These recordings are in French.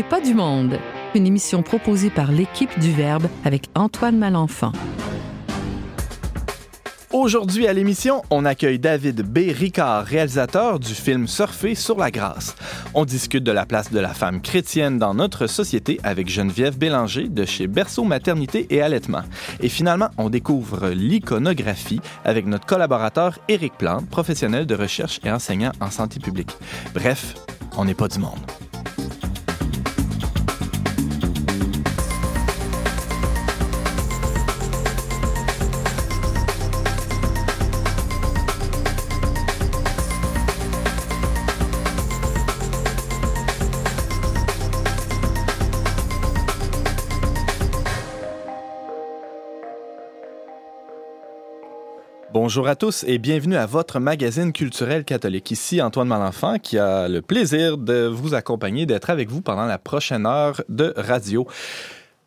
n'est pas du monde. Une émission proposée par l'équipe du Verbe avec Antoine Malenfant. Aujourd'hui à l'émission, on accueille David B. Ricard, réalisateur du film Surfer sur la grâce. On discute de la place de la femme chrétienne dans notre société avec Geneviève Bélanger de chez Berceau Maternité et Allaitement. Et finalement, on découvre l'iconographie avec notre collaborateur Éric Plante, professionnel de recherche et enseignant en santé publique. Bref, on n'est pas du monde. Bonjour à tous et bienvenue à votre magazine culturel catholique. Ici Antoine Malenfant qui a le plaisir de vous accompagner, d'être avec vous pendant la prochaine heure de radio.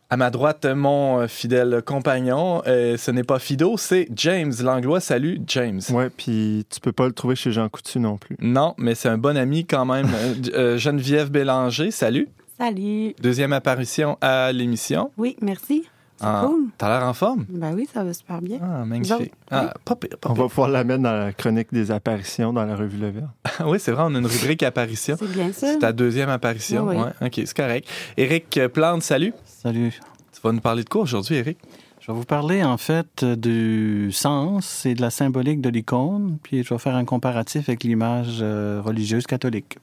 À ma droite, mon fidèle compagnon, euh, ce n'est pas Fido, c'est James Langlois. Salut, James. Ouais, puis tu peux pas le trouver chez Jean Coutu non plus. Non, mais c'est un bon ami quand même. Euh, Geneviève Bélanger, salut. Salut. Deuxième apparition à l'émission. Oui, merci. Ah, cool. T'as l'air en forme? Ben oui, ça va super bien. Ah, magnifique. Ah, pas pire, pas On va pouvoir la mettre dans la chronique des apparitions dans la revue Le Verbe. oui, c'est vrai, on a une rubrique apparition. C'est bien ça. C'est ta deuxième apparition. Oui, oui. Ouais, OK, c'est correct. Éric Plante, salut. Salut. Tu vas nous parler de quoi aujourd'hui, Éric? Je vais vous parler en fait du sens et de la symbolique de l'icône, puis je vais faire un comparatif avec l'image euh, religieuse catholique.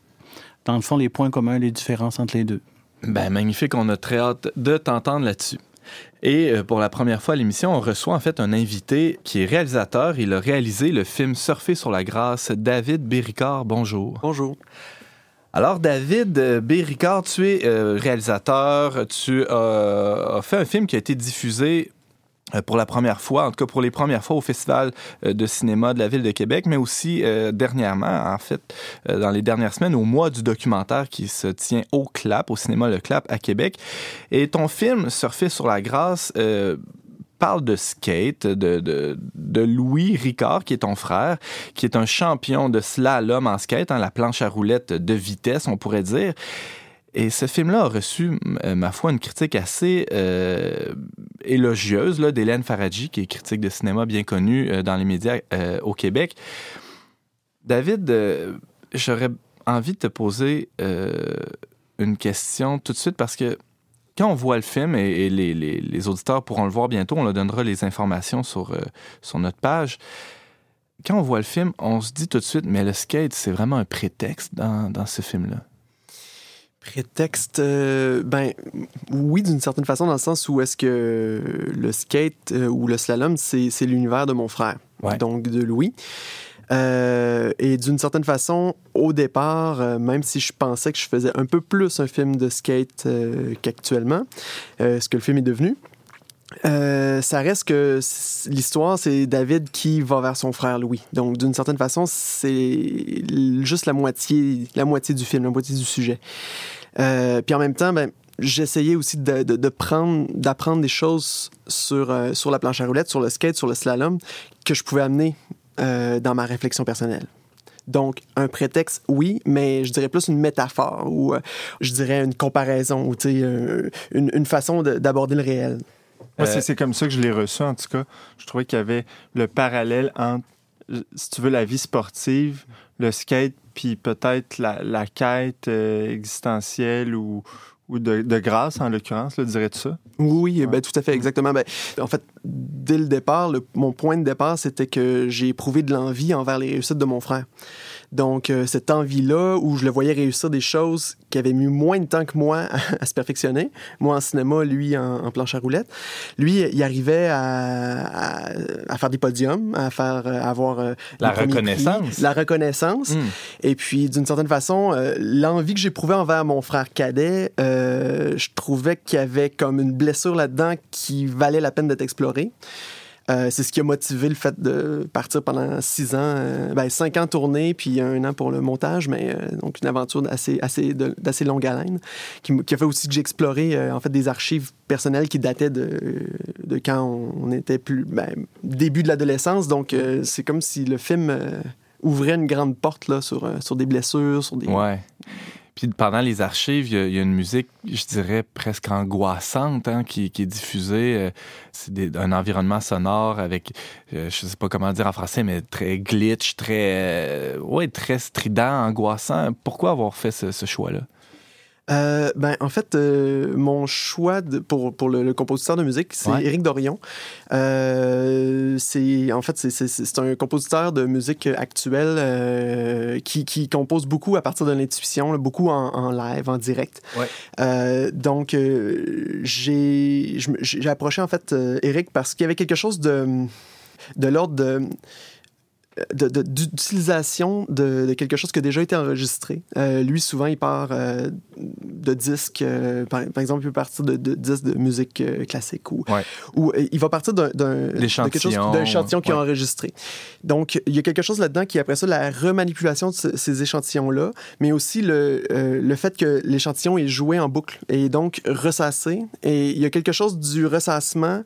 Dans le fond, les points communs, les différences entre les deux. Ben, magnifique, on a très hâte de t'entendre là-dessus. Et euh, pour la première fois à l'émission, on reçoit en fait un invité qui est réalisateur. Il a réalisé le film Surfer sur la grâce, David Béricard. Bonjour. Bonjour. Alors, David euh, Béricard, tu es euh, réalisateur. Tu as fait un film qui a été diffusé pour la première fois, en tout cas pour les premières fois au Festival euh, de cinéma de la Ville de Québec, mais aussi euh, dernièrement, en fait, euh, dans les dernières semaines, au mois du documentaire qui se tient au CLAP, au cinéma Le CLAP à Québec. Et ton film, Surfer sur la grâce, euh, parle de skate, de, de, de Louis Ricard, qui est ton frère, qui est un champion de slalom en skate, hein, la planche à roulettes de vitesse, on pourrait dire. Et ce film-là a reçu, euh, ma foi, une critique assez euh, élogieuse d'Hélène Faradji, qui est critique de cinéma bien connue euh, dans les médias euh, au Québec. David, j'aurais envie de te poser une question tout de suite parce que quand on voit le film, et, les, les- auditeurs pourront le voir bientôt, on leur donnera les informations sur, sur notre page. Quand on voit le film, on se dit tout de suite, mais le skate, c'est vraiment un prétexte dans, dans ce film-là. Prétexte, euh, ben oui, d'une certaine façon, dans le sens où est-ce que le skate euh, ou le slalom, c'est c'est l'univers de mon frère, Ouais. donc de Louis. Euh, et d'une certaine façon, au départ, euh, même si je pensais que je faisais un peu plus un film de skate euh, qu'actuellement, ce que le film est devenu, euh, ça reste que l'histoire, c'est David qui va vers son frère Louis. Donc, d'une certaine façon, c'est juste la moitié, la moitié du film, la moitié du sujet. Euh, puis en même temps, ben, j'essayais aussi de, prendre, d'apprendre des choses sur, euh, sur la planche à roulettes, sur le skate, sur le slalom, que je pouvais amener dans ma réflexion personnelle. Donc, un prétexte, oui, mais je dirais plus une métaphore ou je dirais une comparaison ou une, façon de- d'aborder le réel. Moi, Euh, c'est- comme ça que je l'ai reçu, en tout cas. Je trouvais qu'il y avait le parallèle entre, si tu veux, la vie sportive, le skate, puis peut-être la, la quête euh, existentielle ou, ou de, de grâce, en l'occurrence, dirais-tu ça? Oui, ben, tout à fait, exactement. Ben, en fait, dès le départ, le- mon point de départ, c'était que j'ai éprouvé de l'envie envers les réussites de mon frère. Donc, euh, cette envie-là, où je le voyais réussir des choses qui avaient mis moins de temps que moi à, à se perfectionner, moi en cinéma, lui en, en planche à roulettes, lui, il arrivait à, à- à faire des podiums, à faire euh, avoir euh, La reconnaissance. prix, la reconnaissance. Hmm. Et puis, d'une certaine façon, euh, l'envie que j'éprouvais envers mon frère cadet, je trouvais qu'il y avait comme une blessure là-dedans qui valait la peine d'être explorée. Euh, c'est ce qui a motivé le fait de partir pendant six ans, euh, ben, cinq ans tournée, puis un an pour le montage, mais euh, donc une aventure assez, assez d'assez longue haleine, qui, qui a fait aussi que j'ai en fait des archives personnelles qui dataient de, quand on, était plus ben, début de l'adolescence. Donc c'est comme si le film ouvrait une grande porte là, sur, sur des blessures, sur des. Puis pendant les archives, il y, a, une musique, je dirais, presque angoissante hein, qui, est diffusée. Euh, C'est un environnement sonore avec, euh, je sais pas comment dire en français, mais très glitch, très, euh, ouais, très strident, angoissant. Pourquoi avoir fait ce choix-là? Euh, ben, en fait, euh, mon choix de- pour, pour le, le compositeur de musique, c'est Ouais. Éric Dorion. Euh, c'est, en fait, c'est, c'est- c'est un compositeur de musique actuelle qui, qui compose beaucoup à partir de l'intuition, beaucoup en, en live, en direct. Ouais. Donc, j'ai, approché, en fait, Éric parce qu'il y avait quelque chose de, de l'ordre de de- d'utilisation de, de quelque chose qui a déjà été enregistré. Euh, lui, souvent, il part euh, de disques, euh, par, par exemple, il peut partir de, de disques de musique classique ou, Ouais. ou il va partir d'un d'un échantillon qu'il a enregistré. Donc, il y a quelque chose là-dedans qui, après ça, la remanipulation de ce- ces échantillons-là, mais aussi le, le fait que l'échantillon est joué en boucle et donc ressassé. Et il y a quelque chose du ressassement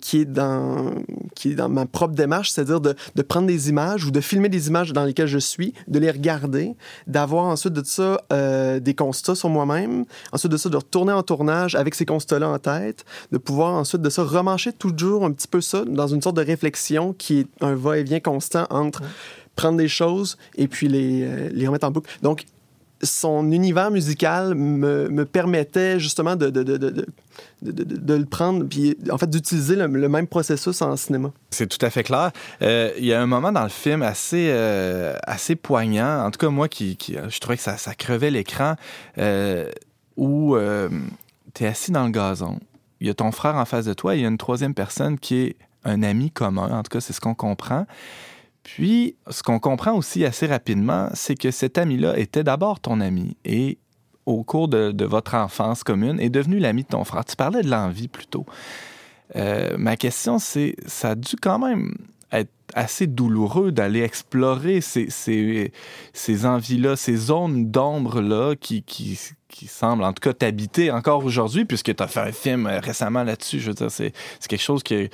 qui, est dans, qui est dans ma propre démarche, c'est-à-dire de, de prendre des images ou de filmer des images dans lesquelles je suis, de les regarder, d'avoir ensuite de ça euh, des constats sur moi-même, ensuite de ça de retourner en tournage avec ces constats-là en tête, de pouvoir ensuite de ça remancher toujours un petit peu ça dans une sorte de réflexion qui est un va-et-vient constant entre prendre des choses et puis les, euh, les remettre en boucle. Donc, son univers musical me, me permettait justement de, le prendre, puis en fait d'utiliser le, même processus en cinéma. C'est tout à fait clair. Euh, Il y a un moment dans le film assez, euh, assez poignant, en tout cas moi qui, qui je trouvais que ça, ça crevait l'écran, euh, où tu es assis dans le gazon, il y a ton frère en face de toi, il y a une troisième personne qui est un ami commun, en tout cas c'est ce qu'on comprend. Puis, ce qu'on comprend aussi assez rapidement, c'est que cet ami-là était d'abord ton ami et au cours de, votre enfance commune est devenu l'ami de ton frère. Tu parlais de l'envie plutôt. Euh, ma question, c'est, ça a dû quand même assez douloureux d'aller explorer ces, ces, ces envies-là, ces zones d'ombre-là qui, qui, qui semblent en tout cas t'habiter encore aujourd'hui, puisque tu as fait un film euh, récemment là-dessus. Je veux dire, c'est, quelque chose que,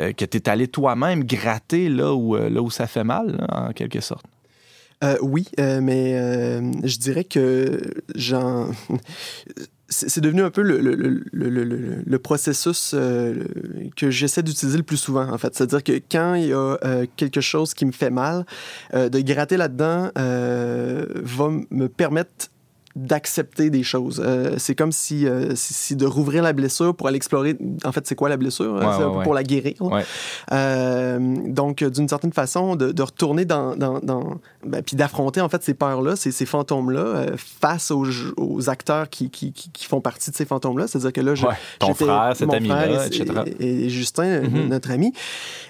euh, que tu es allé toi-même gratter là où, euh, là où ça fait mal, en quelque sorte. Oui, mais je dirais que j'en. C'est devenu un peu le, le, le, le, processus euh, que j'essaie d'utiliser le plus souvent, en fait. C'est-à-dire que quand il y a euh, quelque chose qui me fait mal, euh, de gratter là-dedans va me permettre d'accepter des choses. Euh, c'est comme si, euh, si, si de rouvrir la blessure pour aller explorer, en fait, c'est quoi la blessure? Ouais, ouais, ouais. pour la guérir. Euh, donc, d'une certaine façon, de, de retourner dans... dans, dans ben, puis d'affronter, en fait, ces peurs-là, ces, ces fantômes-là, euh, face aux, aux acteurs qui, qui, qui, qui font partie de ces fantômes-là. C'est-à-dire que là, je, ton frère, cet ami-là, et, etc. Et, et Justin, Mhm. notre ami,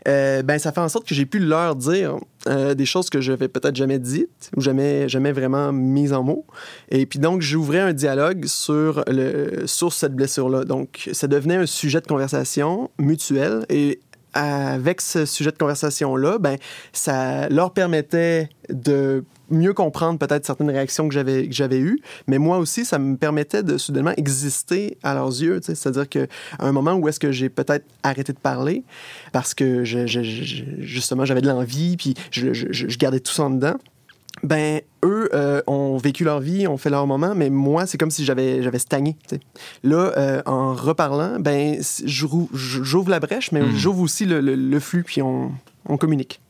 euh, ben, ça fait en sorte que j'ai pu leur dire euh, des choses que je n'avais peut-être jamais dites ou jamais, jamais vraiment mises en mots. Et puis donc, j'ouvrais un dialogue sur, le, sur cette blessure-là. Donc, ça devenait un sujet de conversation mutuel et avec ce sujet de conversation-là, ben, ça leur permettait de mieux comprendre peut-être certaines réactions que j'avais que j'avais eues, mais moi aussi, ça me permettait de soudainement exister à leurs yeux. C'est-à-dire qu'à un moment où est-ce que j'ai peut-être arrêté de parler parce que justement j'avais de l'envie, puis je gardais tout ça en dedans. Ben, eux euh, ont vécu leur vie, ont fait leur moment, mais moi, c'est comme si j'avais j'avais stagné. Là, euh, en reparlant, ben, j'ouvre la brèche, mais Mm. j'ouvre aussi le, le- le flux, puis on, on communique.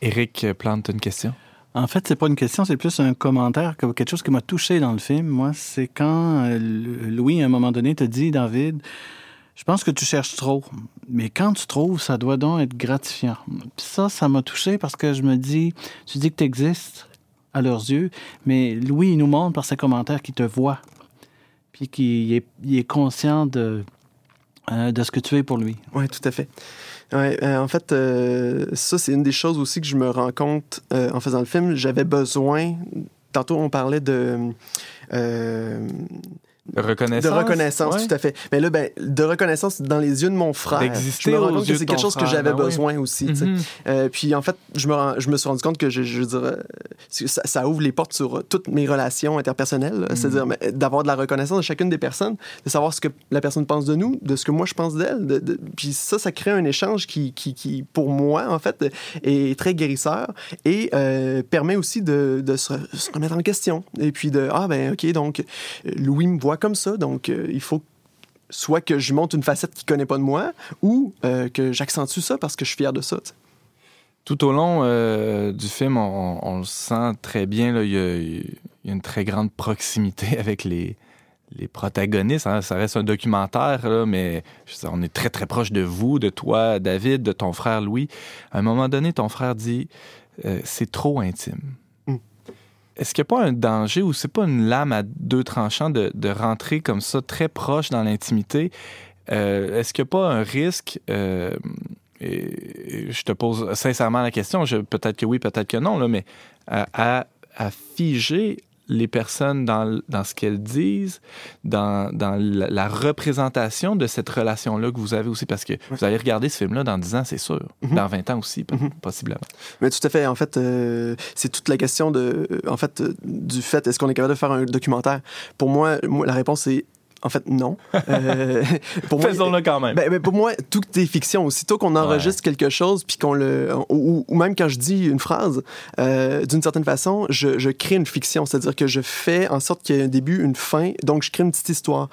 Éric Plante, une question? En fait, c'est pas une question, c'est plus un commentaire, que- quelque chose qui m'a touché dans le film. Moi, c'est quand euh, Louis, à un moment donné, te dit, David, je pense que tu cherches trop, mais quand tu trouves, ça doit donc être gratifiant. Puis ça, ça m'a touché parce que je me dis, tu dis que tu existes à leurs yeux, mais Louis, il nous montre par ses commentaires qu'il te voit, puis qu'il est, conscient de, euh, de ce que tu es pour lui. Oui, tout à fait. Ouais, euh, en fait, euh, ça, c'est une des choses aussi que je me rends compte en faisant le film. J'avais besoin. Tantôt, on parlait de. De reconnaissance? De reconnaissance, Ouais. tout à fait. Mais là, ben, de reconnaissance dans les yeux de mon frère. Je me rends aux compte yeux que c'est quelque chose que j'avais ben oui. besoin aussi. Mhm. Euh, puis en fait, je me, je me suis rendu compte que je, dire, euh, ça, ça ouvre les portes sur euh, toutes mes relations interpersonnelles. Mhm. là. C'est-à-dire d'avoir de la reconnaissance de chacune des personnes, de savoir ce que la personne pense de nous, de ce que moi je pense d'elle. de- de- puis ça, ça crée un échange qui, qui, qui, pour moi, en fait, est très guérisseur et euh, permet aussi de, de se, se remettre en question. Et puis de, ah ben ok, donc Louis me voit comme ça, donc euh, il faut soit que je monte une facette qu'il connaît pas de moi, ou euh, que j'accentue ça parce que je suis fier de ça. Tout au long euh, du film, on, le sent très bien. Il y, a, une très grande proximité avec les, les protagonistes. hein. Ça reste un documentaire, mais on est très, très proche de vous, de toi, David, de ton frère Louis. À un moment donné, ton frère dit c'est trop intime. Est-ce qu'il n'y a pas un danger ou c'est pas une lame à deux tranchants de, rentrer comme ça très proche dans l'intimité? Euh, Est-ce qu'il n'y a pas un risque euh, et je te pose sincèrement la question, peut-être que oui, peut-être que non, mais à figer les personnes dans, dans ce qu'elles disent, dans, dans la, la représentation de cette relation-là que vous avez aussi, parce que vous allez regarder ce film-là dans 10 ans, c'est sûr. Mhm. Dans 20 ans aussi, Mhm. possiblement. Mais tout à fait. En fait, euh, c'est toute la question de, en fait, euh, du fait est-ce qu'on est capable de faire un documentaire? Pour moi, moi la réponse est en fait non. Euh, pour moi, Faisons-le quand même. Ben, ben, pour moi, tout est fiction. Aussitôt qu'on enregistre quelque chose, puis qu'on le. Ou, ou même quand je dis une phrase, euh, d'une certaine façon, je, je crée une fiction. C'est-à-dire que je fais en sorte qu'il y ait un début, une fin, donc je crée une petite histoire.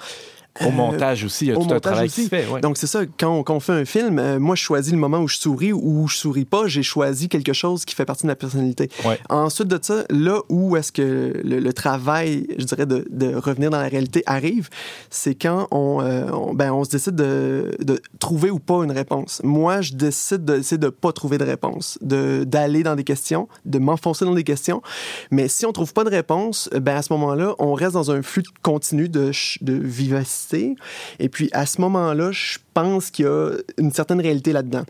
Au Euh, montage aussi, il y a au tout un travail aussi. qui se fait. ouais. donc, c'est ça, quand on, quand on fait un film, euh, moi, je choisis le moment où je souris ou où je souris pas. J'ai choisi quelque chose qui fait partie de ma personnalité. Ouais. Ensuite de ça, là où est-ce que le, le travail, je dirais, de, de revenir dans la réalité arrive, c'est quand on, euh, on- ben, on se décide de, de trouver ou pas une réponse. Moi, je décide d'essayer de pas trouver de réponse, de- d'aller dans des questions, de m'enfoncer dans des questions. Mais si on trouve pas de réponse, ben, à ce moment-là, on reste dans un flux continu de, de vivacité. Et puis, à ce moment-là, je pense qu'il y a une certaine réalité là-dedans.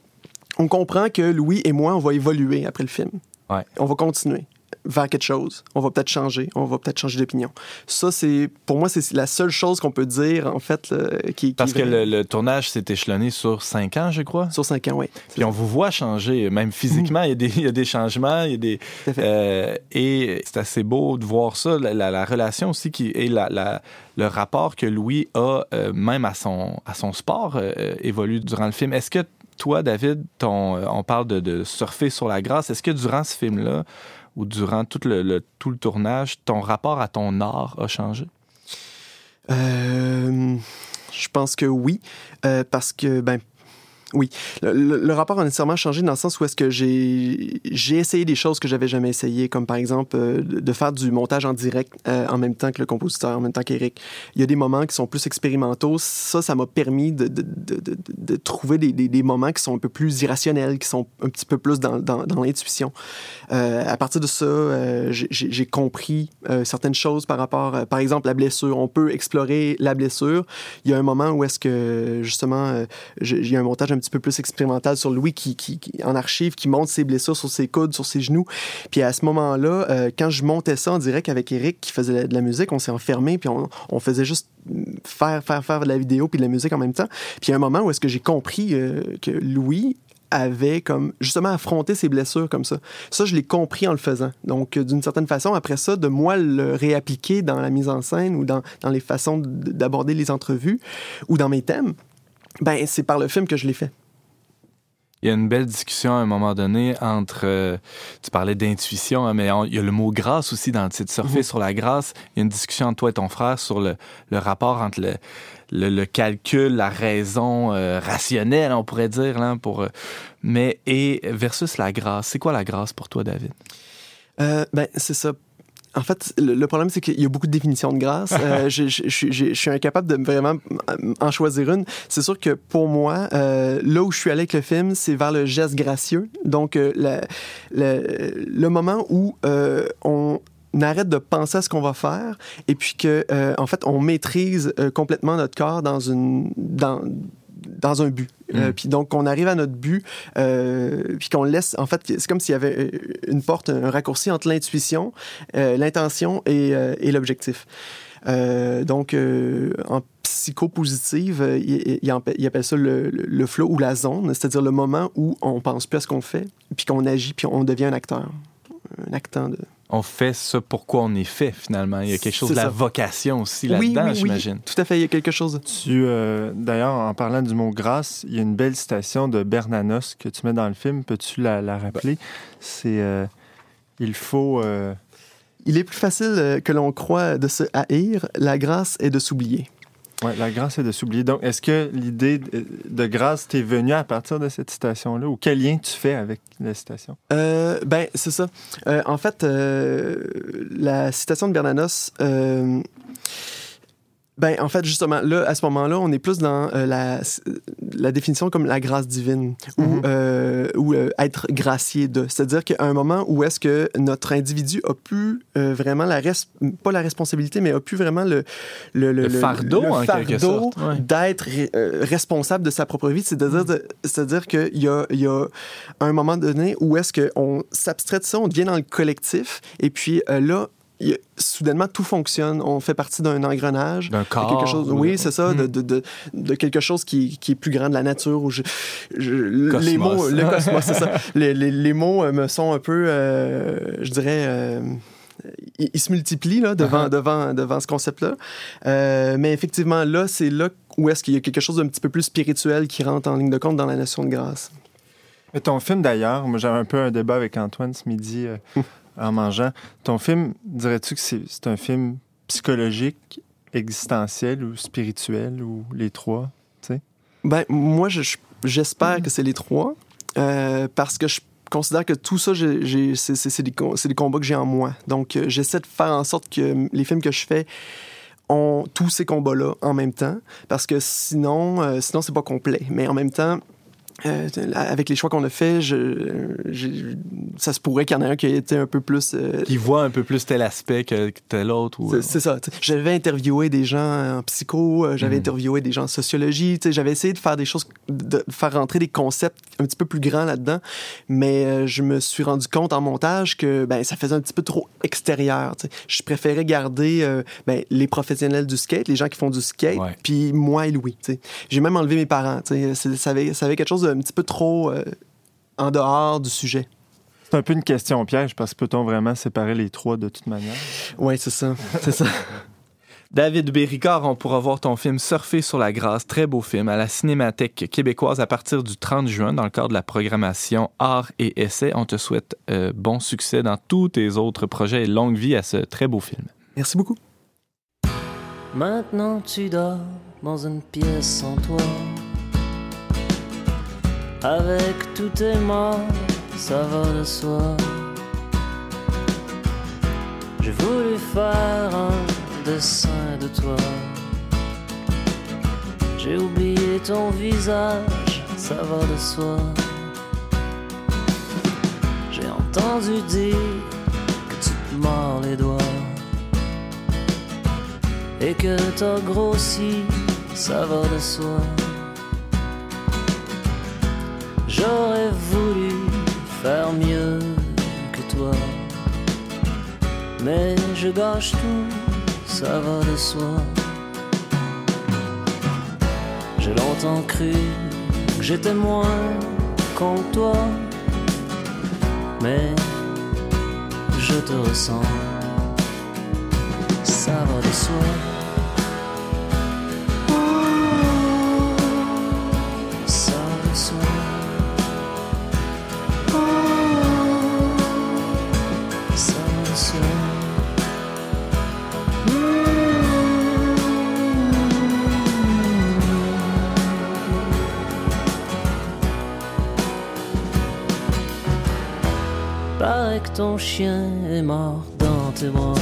On comprend que Louis et moi, on va évoluer après le film. Ouais. On va continuer vers quelque chose. On va peut-être changer. On va peut-être changer d'opinion. Ça, c'est pour moi, c'est la seule chose qu'on peut dire, en fait, là, qui, qui Parce que le, le tournage s'est échelonné sur 5 ans, je crois. Sur cinq ans, oui. Puis on vous voit changer, même physiquement, il, y a des, il y a des changements, il y a des, euh, et c'est assez beau de voir ça, la, la- la relation aussi qui et la, le rapport que Louis a euh, même à son, à son sport euh, évolue durant le film. Est-ce que toi, David, ton, euh, on parle de, de surfer sur la grâce, est-ce que durant ce film-là ou durant tout le, tout le tournage, ton rapport à ton art a changé? Euh, je pense que oui, euh, parce que, ben, oui, le, rapport a nécessairement changé dans le sens où est-ce que j'ai essayé des choses que j'avais jamais essayées, comme par exemple euh, de faire du montage en direct euh, en même temps que le compositeur, en même temps qu'Éric. Il y a des moments qui sont plus expérimentaux. Ça, ça m'a permis de, trouver des, moments qui sont un peu plus irrationnels, qui sont un petit peu plus dans, l'intuition. Euh, à partir de ça, j'ai- compris certaines choses par rapport, par exemple, la blessure. On peut explorer la blessure. Il y a un moment où est-ce que, justement, il y a un montage un petit peu plus expérimental sur Louis qui, qui, en archive, qui monte ses blessures sur ses coudes, sur ses genoux. Puis à ce moment-là, euh, quand je montais ça en direct avec Eric qui faisait de la musique, on s'est enfermé puis on, faisait juste faire, faire, faire de la vidéo puis de la musique en même temps. Puis il y a un moment où est-ce que j'ai compris euh, que Louis avait comme justement affronté ses blessures comme ça. Ça, je l'ai compris en le faisant. Donc, euh, d'une certaine façon, après ça, de moi le réappliquer dans la mise en scène ou dans, dans les façons d'aborder les entrevues ou dans mes thèmes, ben c'est par le film que je l'ai fait. Il y a une belle discussion à un moment donné entre. euh, tu parlais d'intuition, hein, mais on- il y a le mot grâce aussi dans le titre. Surfer Mhm. sur la grâce. Il y a une discussion entre toi et ton frère sur le, le rapport entre le, le, le calcul, la raison euh, rationnelle, on pourrait dire, là, pour. euh, mais et versus la grâce. C'est quoi la grâce pour toi, David? Ben, c'est ça. En fait, le, le problème, c'est qu'il y a beaucoup de définitions de grâce. Euh, je, je- je- je- je suis incapable de vraiment en choisir une. C'est sûr que pour moi, euh, là où je suis allé avec le film, c'est vers le geste gracieux. Donc, euh, la- le, le moment où on arrête de penser à ce qu'on va faire et puis que euh, en fait on maîtrise euh, complètement notre corps dans une dans dans un but. Euh, Mm. puis donc, on arrive à notre but, euh, puis qu'on laisse, en fait, c'est comme s'il y avait euh, une porte, un raccourci entre l'intuition, euh, l'intention et, et l'objectif. Donc, en psychopositive, il, il, appelle ça le, le- le flow ou la zone, c'est-à-dire le moment où on pense plus à ce qu'on fait, puis qu'on agit, puis on devient un acteur. Un actant de... On fait ça pourquoi on est fait, finalement. Il y a quelque chose C'est de la ça. vocation aussi là-dedans, oui, oui. j'imagine. Tout à fait, il y a quelque chose. Tu, euh, d'ailleurs, en parlant du mot grâce, il y a une belle citation de Bernanos que tu mets dans le film. Peux-tu la, la rappeler? C'est euh, Il faut. euh, Il est plus facile que l'on croit de se haïr, la grâce est de s'oublier. Ouais, la grâce est de s'oublier. Donc, est-ce que l'idée de, grâce t'est venue à partir de cette citation-là ou quel lien tu fais avec la citation? Euh, ben, c'est ça. Euh, en fait, euh, la citation de Bernanos, ben, en fait, justement, là, à ce moment-là, on est plus dans euh, la, la définition comme la grâce divine ou, Mhm. euh, ou euh, être gracié de. C'est-à-dire qu'à un moment où est-ce que notre individu a pu euh, vraiment la res- pas la responsabilité, mais a pu vraiment le le, Le fardeau, en quelque sorte, ouais. d'être euh, responsable de sa propre vie. C'est-à-dire, qu'il y a, il y a un moment donné où est-ce qu'on s'abstrait de ça, on devient dans le collectif, et puis euh, là, y a- soudainement, tout fonctionne. On fait partie d'un engrenage. D'un corps. quelque chose, ou- oui, c'est ça, de, de, de, de quelque chose qui, qui est plus grand de la nature. Où je, je- les Cosmos. mots, le cosmos, c'est ça. Les, les, les mots euh, me sont un peu, euh, je dirais, euh, ils, ils se multiplient là, devant, Uh-huh. devant, devant ce concept-là. Euh, mais effectivement, là, c'est là où est-ce qu'il y a quelque chose d'un petit peu plus spirituel qui rentre en ligne de compte dans la notion de grâce. Mais ton film, d'ailleurs, moi j'avais un peu un débat avec Antoine ce midi euh, en mangeant. Ton film, dirais-tu que c'est un film psychologique, existentiel ou spirituel ou les trois? Ben, moi, je- je- j'espère que c'est les trois, euh, parce que je considère que tout ça, c'est des combats que j'ai en moi. Donc, euh, j'essaie de faire en sorte que les films que je fais ont tous ces combats-là en même temps, parce que sinon, euh, sinon c'est pas complet. Mais en même temps, euh, avec les choix qu'on a faits, je, j'ai- ça se pourrait qu'il y en ait un qui ait été un peu plus euh, Qui voit un peu plus tel aspect que, tel autre. Ou, c'est ça. J'avais interviewé des gens en psycho, euh, j'avais Mhm. interviewé des gens en sociologie. J'avais essayé de faire des choses, de faire rentrer des concepts un petit peu plus grands là-dedans. Mais euh, je me suis rendu compte en montage que ben, ça faisait un petit peu trop extérieur. Je préférais garder ben, les professionnels du skate, les gens qui font du skate, puis moi et Louis. J'ai même enlevé mes parents. Ça avait, ça avait quelque chose d'un petit peu trop euh, en dehors du sujet. C'est un peu une question piège parce que peut-on vraiment séparer les trois de toute manière? Oui, c'est ça. C'est ça. David Béricard, on pourra voir ton film Surfer sur la grâce, très beau film, à la Cinémathèque québécoise à partir du 30 juin dans le cadre de la programmation Art et Essai. On te souhaite euh, bon succès dans tous tes autres projets et longue vie à ce très beau film. Merci beaucoup. Maintenant tu dors dans une pièce sans toit. Avec tous tes morts, ça va de soi. J'ai voulu faire un dessin de toi. J'ai oublié ton visage, ça va de soi. J'ai entendu dire que tu te mords les doigts et que t'as grossi, ça va de soi. J'aurais voulu faire mieux que toi, mais je gâche tout, ça va de soi. J'ai longtemps cru que j'étais moins con que toi, mais je te ressens, ça va de soi. Est mort dans tes bras.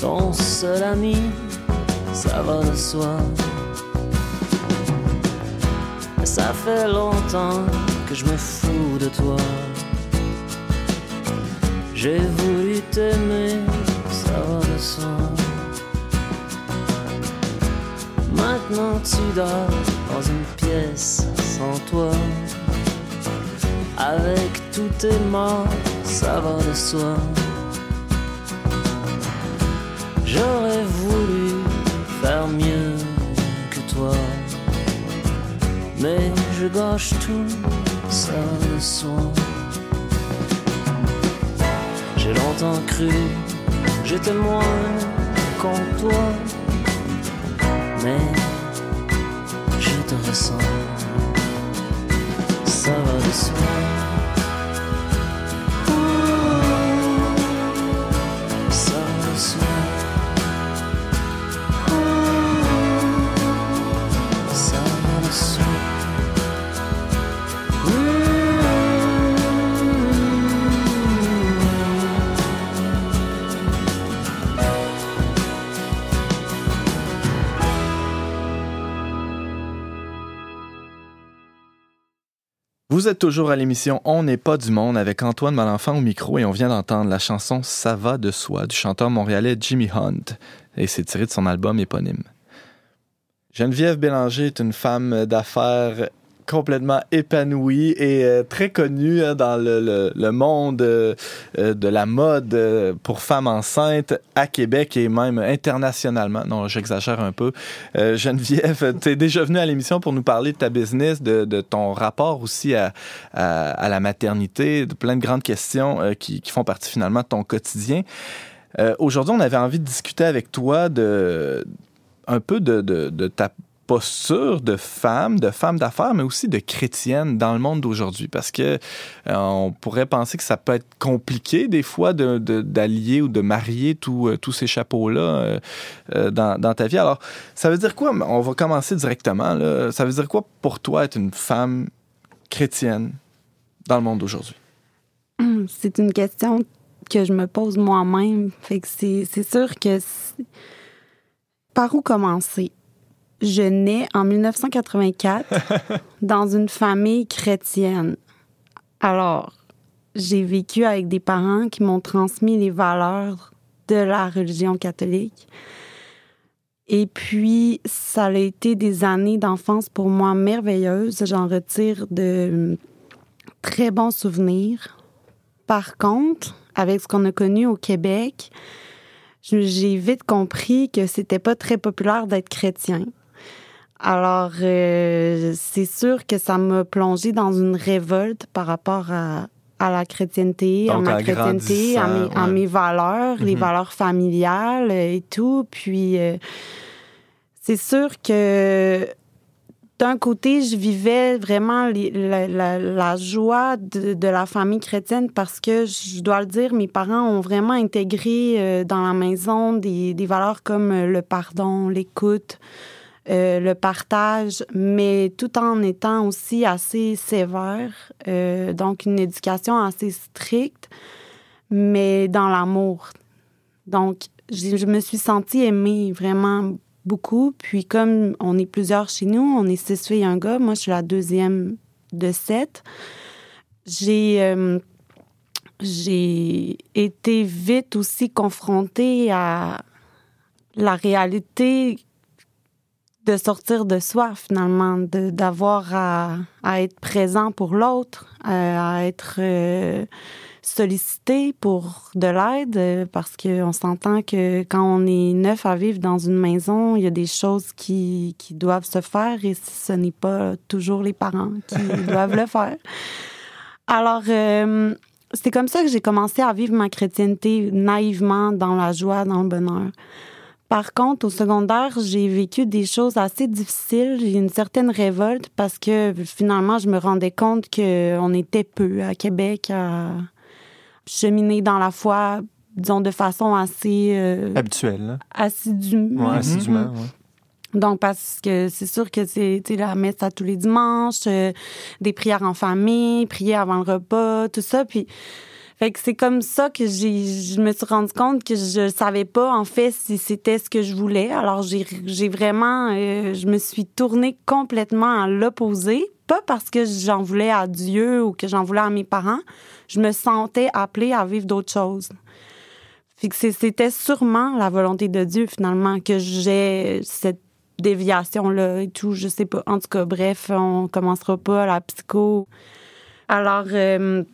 Ton seul ami, ça va de soi. Ça fait longtemps que je me fous de toi. J'ai voulu t'aimer, ça va de soi. Maintenant tu dors dans une pièce sans toi. Avec tout est mort, ça va de soi. J'aurais voulu faire mieux que toi, mais je gâche tout, ça va de soi. J'ai longtemps cru, j'étais moins qu'en toi, mais je te ressens, ça va de soi. Vous êtes toujours à l'émission On n'est pas du monde avec Antoine Malenfant au micro et on vient d'entendre la chanson Ça va de soi du chanteur montréalais Jimmy Hunt et c'est tiré de son album éponyme. Geneviève Bélanger est une femme d'affaires complètement épanouie et euh, très connue hein, dans le, le- monde euh, de la mode euh, pour femmes enceintes à Québec et même internationalement. Non, j'exagère un peu. Geneviève, tu es déjà venue à l'émission pour nous parler de ta business, de, ton rapport aussi à, à, la maternité, de plein de grandes questions qui, font partie finalement de ton quotidien. Aujourd'hui, on avait envie de discuter avec toi de un peu de, de ta posture de femme, de femme d'affaires, mais aussi de chrétienne dans le monde d'aujourd'hui. Parce que euh, on pourrait penser que ça peut être compliqué des fois de- de- d'allier ou de marier tous euh, ces chapeaux-là euh, dans, dans ta vie. Alors, ça veut dire quoi? On va commencer directement. Là. Ça veut dire quoi pour toi être une femme chrétienne dans le monde d'aujourd'hui? C'est une question que je me pose moi-même. C'est sûr que par où commencer? Je nais en 1984 dans une famille chrétienne. Alors, j'ai vécu avec des parents qui m'ont transmis les valeurs de la religion catholique. Et puis, ça a été des années d'enfance pour moi merveilleuses. J'en retire de très bons souvenirs. Par contre, avec ce qu'on a connu au Québec, j'ai vite compris que c'était pas très populaire d'être chrétien. Alors, euh, c'est sûr que ça m'a plongé dans une révolte par rapport à, à la chrétienté, Donc, à ma chrétienté, à mes, à valeurs, les Mhm. valeurs familiales et tout. Puis, euh, c'est sûr que d'un côté, je vivais vraiment les- la, la- la joie de, de la famille chrétienne parce que, je dois le dire, mes parents ont vraiment intégré euh, dans la maison des, des valeurs comme euh, le pardon, l'écoute, euh, le partage, mais tout en étant aussi assez sévère. euh, donc, une éducation assez stricte, mais dans l'amour. Donc, je me suis sentie aimée vraiment beaucoup. Puis comme on est plusieurs chez nous, on est six filles et un gars, moi je suis la deuxième de sept, j'ai euh, j'ai été vite aussi confrontée à la réalité de sortir de soi finalement, d'avoir à, à être présent pour l'autre, à, à être euh, sollicité pour de l'aide euh, parce qu'on s'entend que quand on est neuf à vivre dans une maison, il y a des choses qui, qui doivent se faire et ce n'est pas toujours les parents qui doivent le faire. Alors, euh, c'est comme ça que j'ai commencé à vivre ma chrétienté naïvement, dans la joie, dans le bonheur. Par contre, au secondaire, j'ai vécu des choses assez difficiles. J'ai une certaine révolte parce que finalement, je me rendais compte qu'on était peu à Québec à cheminer dans la foi, disons, de façon assez euh, Habituel, là. assidue. Ouais, assidûment, ouais. Donc, parce que c'est sûr que c'est la messe à tous les dimanches, euh, des prières en famille, prier avant le repas, tout ça. Puis, fait que c'est comme ça que j'ai, je me suis rendu compte que je savais pas, en fait, si c'était ce que je voulais. Alors, j'ai, j'ai vraiment, euh, je me suis tournée complètement à l'opposé. Pas parce que j'en voulais à Dieu ou que j'en voulais à mes parents. Je me sentais appelée à vivre d'autres choses. Fait que c'était sûrement la volonté de Dieu, finalement, que j'ai cette déviation-là et tout, je sais pas. En tout cas, bref, on commencera pas la psycho. Alors, euh,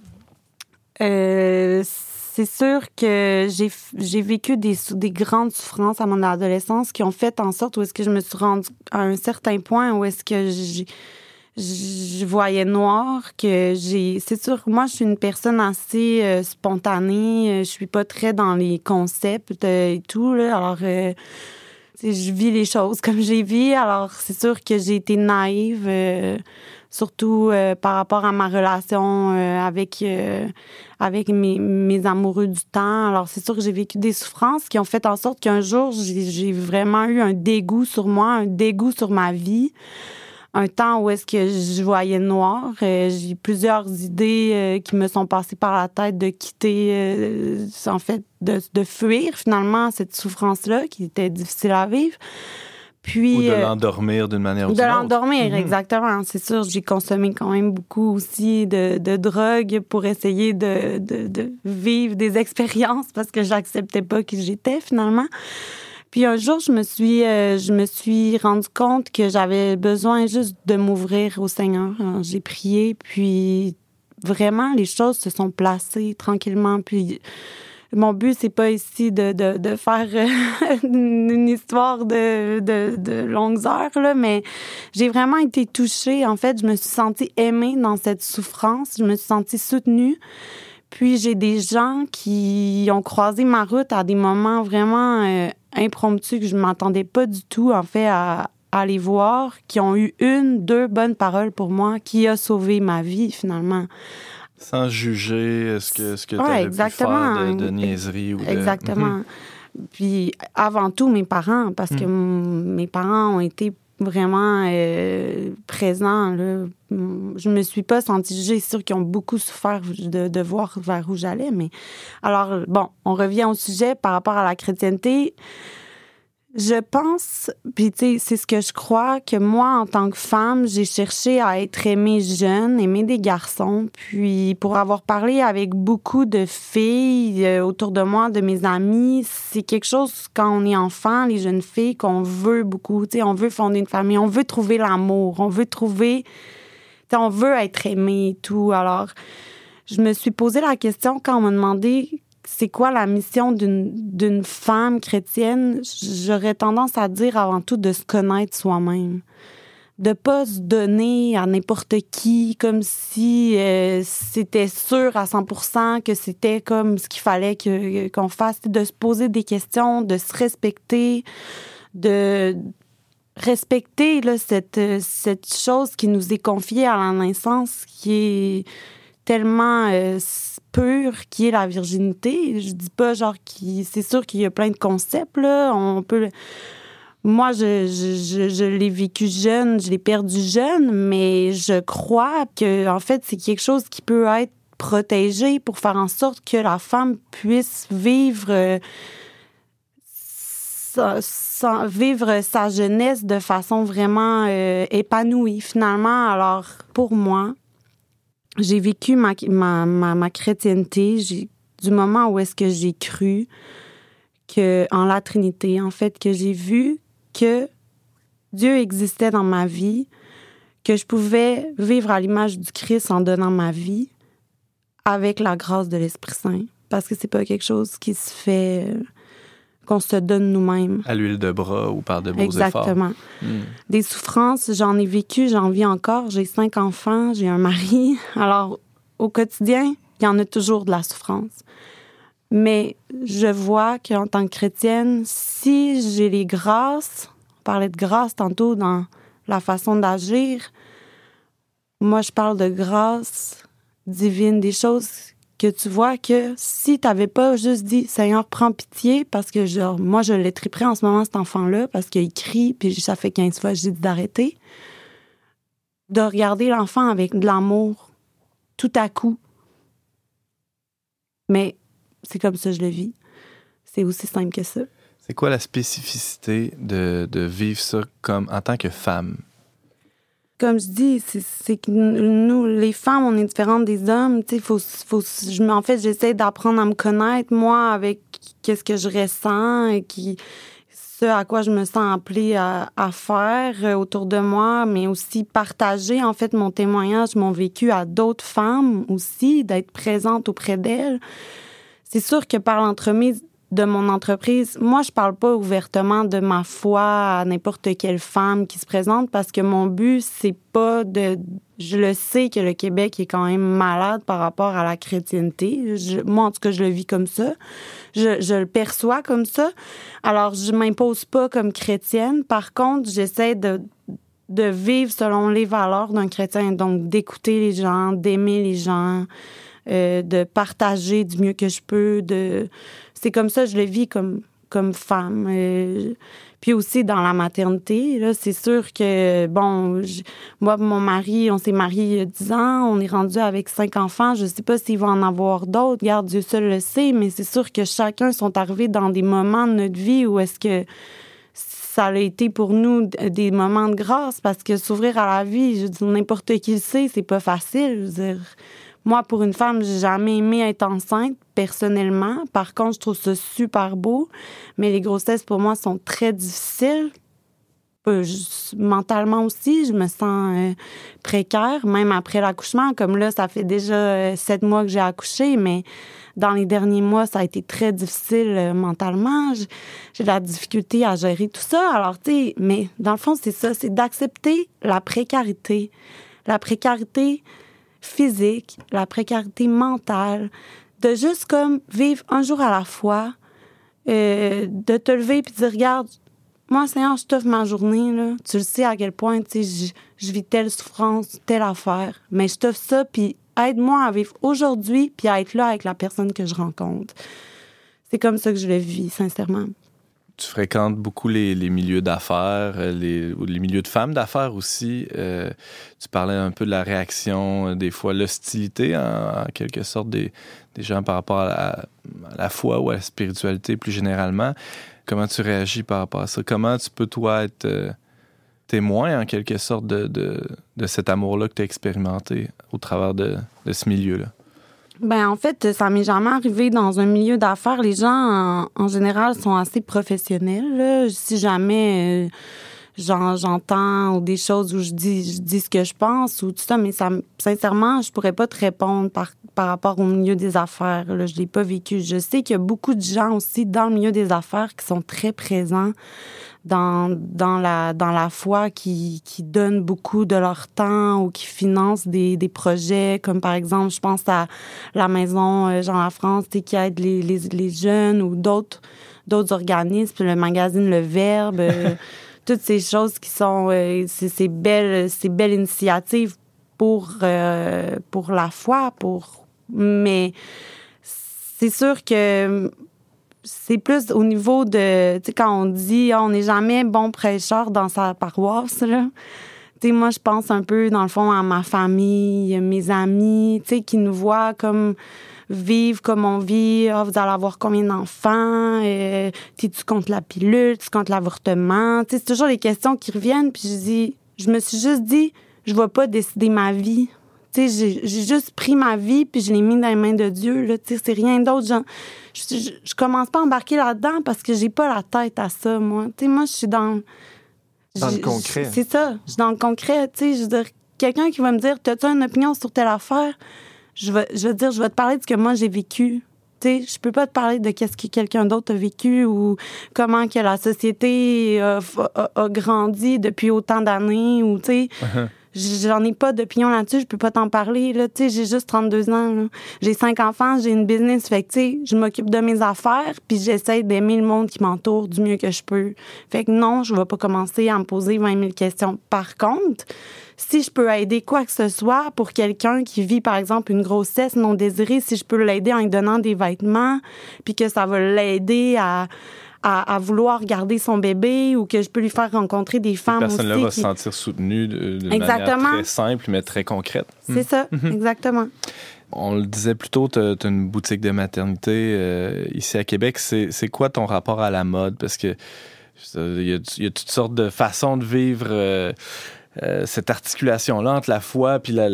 euh, c'est sûr que j'ai j'ai vécu des, des grandes souffrances à mon adolescence qui ont fait en sorte où est-ce que je me suis rendue à un certain point où est-ce que je voyais noir, que j'ai. C'est sûr, moi, je suis une personne assez euh, spontanée. Euh, je suis pas très dans les concepts et tout. Là. Alors, euh, je vis les choses comme j'ai vu. Alors, c'est sûr que j'ai été naïve, surtout euh, par rapport à ma relation euh, avec, euh, avec mes, amoureux du temps. Alors, c'est sûr que j'ai vécu des souffrances qui ont fait en sorte qu'un jour, j'ai vraiment eu un dégoût sur moi, un dégoût sur ma vie un temps où est-ce que je voyais noir. J'ai plusieurs idées qui me sont passées par la tête de quitter, en fait, de fuir finalement cette souffrance-là qui était difficile à vivre. Puis, Ou de euh, l'endormir d'une manière ou de d'une autre. l'endormir, Mhm. exactement. C'est sûr, j'ai consommé quand même beaucoup aussi de, de drogue pour essayer de, de, de vivre des expériences parce que j'acceptais pas qui j'étais finalement. Puis un jour, je me suis, euh, je me suis rendu compte que j'avais besoin juste de m'ouvrir au Seigneur. J'ai prié, puis vraiment, les choses se sont placées tranquillement. Puis mon but, c'est pas ici de, faire euh, une histoire de, longues heures, mais j'ai vraiment été touchée. En fait, je me suis sentie aimée dans cette souffrance. Je me suis sentie soutenue. Puis j'ai des gens qui ont croisé ma route à des moments vraiment euh, impromptus que je m'attendais pas du tout, en fait, à, à les voir, qui ont eu une, deux bonnes paroles pour moi, qui a sauvé ma vie, finalement. Sans juger ce que, ce que Ouais, tu faire de, de niaiserie ou de... Exactement. Puis avant tout, mes parents, parce que m- mes parents ont été vraiment euh, présents. Là. Je me suis pas sentie jugée. C'est sûr qu'ils ont beaucoup souffert de, de voir vers où j'allais. Mais alors, bon, on revient au sujet par rapport à la chrétienté. Je pense, puis tu sais, c'est ce que je crois, que moi, en tant que femme, j'ai cherché à être aimée jeune, aimer des garçons. Puis pour avoir parlé avec beaucoup de filles euh, autour de moi, de mes amis, c'est quelque chose, quand on est enfant, les jeunes filles, qu'on veut beaucoup. Tu sais, on veut fonder une famille, on veut trouver l'amour, on veut trouver... Tu on veut être aimé et tout. Alors, je me suis posé la question quand on m'a demandé c'est quoi la mission d'une femme chrétienne, j'aurais tendance à dire avant tout de se connaître soi-même. De pas se donner à n'importe qui comme si euh, c'était sûr à 100% que c'était comme ce qu'il fallait qu'on fasse, de se poser des questions, de se respecter, de respecter là, cette, cette chose qui nous est confiée à la naissance, qui est tellement euh, pure, qui est la virginité. Je dis pas genre qui. C'est sûr qu'il y a plein de concepts, là. On peut. Moi, je, je, je, je l'ai vécu jeune, je l'ai perdu jeune, mais je crois que, en fait, c'est quelque chose qui peut être protégé pour faire en sorte que la femme puisse vivre. euh, vivre sa jeunesse de façon vraiment euh, épanouie finalement. Alors pour moi, j'ai vécu ma, ma, ma, chrétienté. Du moment où est-ce que j'ai cru que en la Trinité, en fait, que j'ai vu que Dieu existait dans ma vie, que je pouvais vivre à l'image du Christ en donnant ma vie avec la grâce de l'Esprit Saint, parce que c'est pas quelque chose qui se fait euh, qu'on se donne nous-mêmes. À l'huile de bras ou par de beaux efforts. Exactement. Hmm. Des souffrances, j'en ai vécu, j'en vis encore. J'ai cinq enfants, j'ai un mari. Alors, au quotidien, il y en a toujours de la souffrance. Mais je vois qu'en tant que chrétienne, si j'ai les grâces, on parlait de grâce tantôt dans la façon d'agir, moi, je parle de grâce divine, des choses que tu vois que si tu n'avais pas juste dit Seigneur, prends pitié, parce que genre, moi, je l'ai trippé en ce moment, cet enfant-là, parce qu'il crie, puis ça fait 15 fois que j'ai dit d'arrêter, de regarder l'enfant avec de l'amour tout à coup. Mais c'est comme ça que je le vis. C'est aussi simple que ça. C'est quoi la spécificité de, de vivre ça comme en tant que femme? Comme je dis, c'est- que nous, les femmes, on est différentes des hommes. Tu sais, faut, faut, je, en fait, j'essaie d'apprendre à me connaître, moi, avec qu'est-ce que je ressens et qui, ce à quoi je me sens appelée à, à faire euh, autour de moi, mais aussi partager, en fait, mon témoignage, mon vécu à d'autres femmes aussi, d'être présente auprès d'elles. C'est sûr que par l'entremise de mon entreprise, moi, je parle pas ouvertement de ma foi à n'importe quelle femme qui se présente parce que mon but, c'est pas de. Je le sais que le Québec est quand même malade par rapport à la chrétienté. Je- moi, en tout cas, je le vis comme ça. Je, je le perçois comme ça. Alors, je m'impose pas comme chrétienne. Par contre, j'essaie de de vivre selon les valeurs d'un chrétien, donc d'écouter les gens, d'aimer les gens, euh, de partager du mieux que je peux. De... C'est comme ça je le vis comme, comme femme. Euh, puis aussi dans la maternité, là, c'est sûr que, bon, moi, mon mari, on s'est mariés il y a 10 ans, on est rendu avec cinq enfants. Je sais pas s'il va en avoir d'autres, garde Dieu seul le sait, mais c'est sûr que chacun sont arrivés dans des moments de notre vie où est-ce que ça a été pour nous des moments de grâce parce que s'ouvrir à la vie, je dire, n'importe qui le sait, c'est pas facile. Je veux dire, moi, pour une femme, j'ai jamais aimé être enceinte, personnellement. Par contre, je trouve ça super beau. Mais les grossesses, pour moi, sont très difficiles. Euh, mentalement aussi, je me sens euh, précaire, même après l'accouchement. Comme là, ça fait déjà euh, sept mois que j'ai accouché, mais dans les derniers mois, ça a été très difficile euh, mentalement. J'ai de la difficulté à gérer tout ça. Alors, tu sais, mais dans le fond, c'est ça, c'est d'accepter la précarité. La précarité physique, la précarité mentale, de juste comme vivre un jour à la fois, euh, de te lever puis de dire, regarde, moi, Seigneur, je t'offre ma journée, là. Tu le sais à quel point, tu sais, je, je vis telle souffrance, telle affaire. Mais je t'offre ça, puis aide-moi à vivre aujourd'hui, puis à être là avec la personne que je rencontre. C'est comme ça que je le vis, sincèrement. Tu fréquentes beaucoup les, les milieux d'affaires, euh, les, les milieux de femmes d'affaires aussi. Euh, tu parlais un peu de la réaction, euh, des fois l'hostilité, en, quelque sorte, des, des gens par rapport à la, foi ou à la spiritualité plus généralement. Comment tu réagis par rapport à ça? Comment tu peux, toi, être témoin, en quelque sorte, de, de, de cet amour-là que tu as expérimenté au travers de, de ce milieu-là? Ben en fait, ça m'est jamais arrivé dans un milieu d'affaires. Les gens, en, général, sont assez professionnels. Si jamais euh, j'en- j'entends des choses où je dis, je dis ce que je pense ou tout ça, mais ça, me- sincèrement, je pourrais pas te répondre par, par rapport au milieu des affaires. Là. Je l'ai pas vécu. Je sais qu'il y a beaucoup de gens aussi dans le milieu des affaires qui sont très présents dans, dans, la, dans la foi qui, qui donnent beaucoup de leur temps ou qui financent des, des projets, comme par exemple, je pense à la maison euh, Jean La France, qui aide les, les, les jeunes ou d'autres d'autres organismes, le magazine Le Verbe, euh, toutes ces choses qui sont euh, ces, ces belles ces belles initiatives pour euh, pour la foi, pour mais c'est sûr que c'est plus au niveau de, tu sais, quand on dit, Ah, on n'est jamais bon prêcheur dans sa paroisse, là. Tu sais, moi, je pense un peu, dans le fond, à ma famille, mes amis, tu sais, qui nous voient comme vivre comme on vit. Ah, vous allez avoir combien d'enfants? Euh, tu contre la pilule? Tu contre l'avortement? Tu sais, c'est toujours les questions qui reviennent. Puis je dis, je me suis juste dit, je vais pas décider ma vie. Tu sais, j'ai juste pris ma vie puis je l'ai mis dans les mains de Dieu. Là, tu sais, c'est rien d'autre. Je, je, je commence pas à embarquer là-dedans parce que j'ai pas la tête à ça, moi. Tu sais, moi, je suis dans... Dans le concret. C'est ça. Je suis dans le concret. Tu sais, je veux dire, quelqu'un qui va me dire, t'as-tu une opinion sur telle affaire? Je vais, je vais dire, je vais te parler de ce que moi, j'ai vécu. Tu sais, je peux pas te parler de qu'est-ce que quelqu'un d'autre a vécu ou comment que la société a, a- a grandi depuis autant d'années ou, tu sais... J'en ai pas d'opinion là-dessus, je peux pas t'en parler. Là. Tu sais, J'ai juste 32 ans. J'ai cinq enfants, j'ai une business. Fait que, tu sais, je m'occupe de mes affaires, puis j'essaie d'aimer le monde qui m'entoure du mieux que je peux. Fait que non, je vais pas commencer à me poser 20 000 questions. Par contre, si je peux aider quoi que ce soit pour quelqu'un qui vit, par exemple, une grossesse non désirée, si je peux l'aider en lui donnant des vêtements, puis que ça va l'aider à, à, à vouloir garder son bébé ou que je peux lui faire rencontrer des Cette femmes personne-là aussi va qui- se sentir soutenue de- d'une manière très simple, mais très concrète. C'est ça, exactement. On le disait plus tôt, tu as, une boutique de maternité euh, ici à Québec. C'est quoi ton rapport à la mode? Parce que il y, a, il y a toutes sortes de façons de vivre euh, euh, cette articulation-là entre la foi puis la,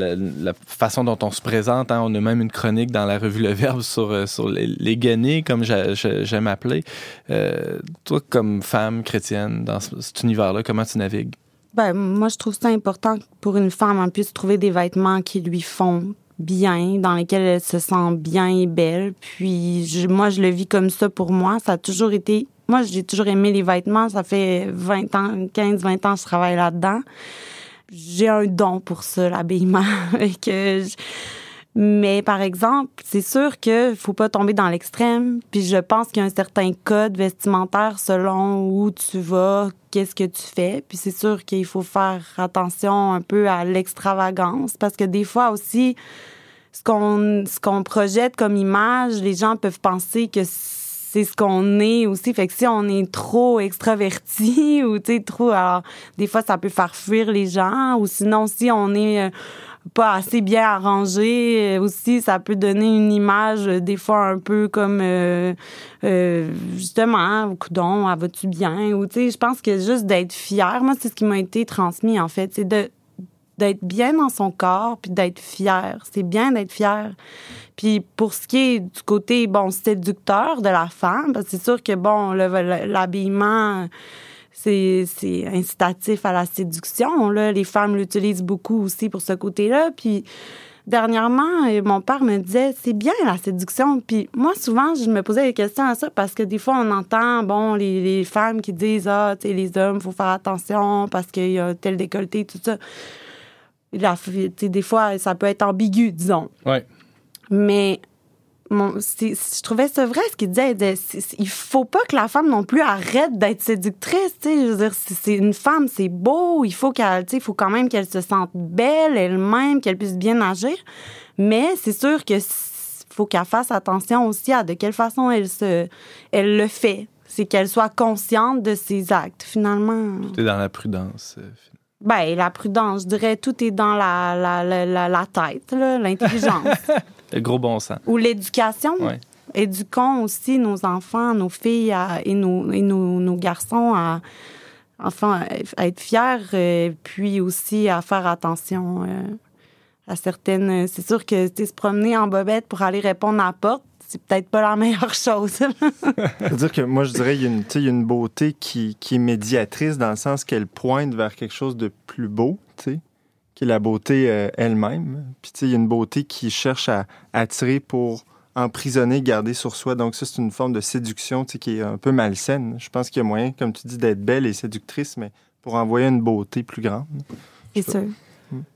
façon dont on se présente. hein. On a même une chronique dans la revue Le Verbe sur, euh, les, les gainés, comme j'a- j'a- j'aime appeler. Euh, toi, comme femme chrétienne dans ce- cet univers-là, comment tu navigues? Ben, moi, je trouve ça important pour une femme, elle puisse trouver des vêtements qui lui font bien, dans lesquelles elle se sent bien et belle. Puis je- moi, je le vis comme ça pour moi. Ça a toujours été... Moi, j'ai toujours aimé les vêtements. Ça fait 20 ans, 15, 20 ans que je travaille là-dedans. J'ai un don pour ça, l'habillement. Mais par exemple, c'est sûr que faut pas tomber dans l'extrême. Puis je pense qu'il y a un certain code vestimentaire selon où tu vas, qu'est-ce que tu fais. Puis c'est sûr qu'il faut faire attention un peu à l'extravagance parce que des fois aussi, ce qu'on ce qu'on projette comme image, les gens peuvent penser que c'est ce qu'on est aussi. Fait que si on est trop extraverti ou tu sais trop, alors des fois ça peut faire fuir les gens. Ou sinon si on est euh, pas assez bien arrangé euh, aussi, ça peut donner une image euh, des fois un peu comme euh, euh, justement, hein, coudon, vas-tu bien? Ou tu sais, je pense que juste d'être fier, moi c'est ce qui m'a été transmis en fait, c'est de d'être bien dans son corps puis d'être fier. C'est bien d'être fier. Puis pour ce qui est du côté bon séducteur de la femme, c'est sûr que bon le- le- l'habillement c'est incitatif à la séduction là, les femmes l'utilisent beaucoup aussi pour ce côté-là puis Dernièrement, euh, mon père me disait c'est bien la séduction. Puis moi, souvent, je me posais des questions à ça parce que des fois, on entend bon les, les femmes qui disent ah, tu sais, les hommes, faut faire attention parce qu'il y a tel décolleté, tout ça. La, des fois, ça peut être ambigu, disons. Ouais. Mais mon, je trouvais ça vrai ce qu'il disait. C'est- c'est- Il faut pas que la femme non plus arrête d'être séductrice. tu sais. Je veux dire, c'est une femme, c'est beau. Il faut qu'elle, tu sais, il faut quand même qu'elle se sente belle elle-même, qu'elle puisse bien agir. Mais c'est sûr que faut qu'elle fasse attention aussi à de quelle façon elle se, elle le fait. C'est qu'elle soit consciente de ses actes. Finalement, T'es dans la prudence. euh, ben la prudence, je dirais, tout est dans la la, la, la, tête, l'intelligence. Le gros bon sens. Ou l'éducation. Ouais. Éduquons aussi nos enfants, nos filles à- et, nos, et nos, nos garçons à, enfin, à être fiers, euh, puis aussi à faire attention euh, à certaines. C'est sûr que se promener en bobette pour aller répondre à la porte, c'est peut-être pas la meilleure chose. C'est-à-dire que moi, je dirais qu'il y, a une- y a beauté qui, qui est médiatrice dans le sens qu'elle pointe vers quelque chose de plus beau, tu sais, qui est la beauté euh, elle-même. Puis, tu sais, il y a une beauté qui cherche à, attirer pour emprisonner, garder sur soi. Donc, ça, c'est une forme de séduction, tu sais, qui est un peu malsaine. Je pense qu'il y a moyen, comme tu dis, d'être belle et séductrice, mais pour envoyer une beauté plus grande. c'est sûr.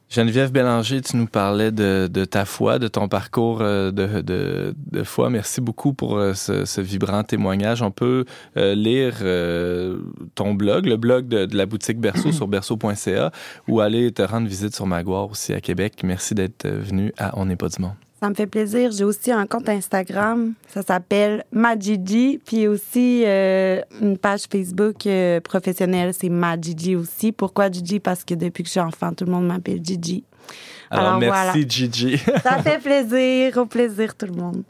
Geneviève Bélanger, tu nous parlais de, de ta foi, de ton parcours euh, de, de, de foi. Merci beaucoup pour euh, ce, ce vibrant témoignage. On peut euh, lire euh, ton blog, le blog de, la boutique Berceau sur berceau.ca ou aller te rendre visite sur Maguire aussi à Québec. Merci d'être venu à On n'est pas du monde. Ça me fait plaisir. J'ai aussi un compte Instagram. Ça s'appelle Majiji. Puis aussi euh, une page Facebook euh, professionnelle. C'est Majiji aussi. Pourquoi Gigi? Parce que depuis que je suis enfant, tout le monde m'appelle Gigi. Alors, Alors, merci voilà. Gigi. Ça fait plaisir. Au plaisir, tout le monde.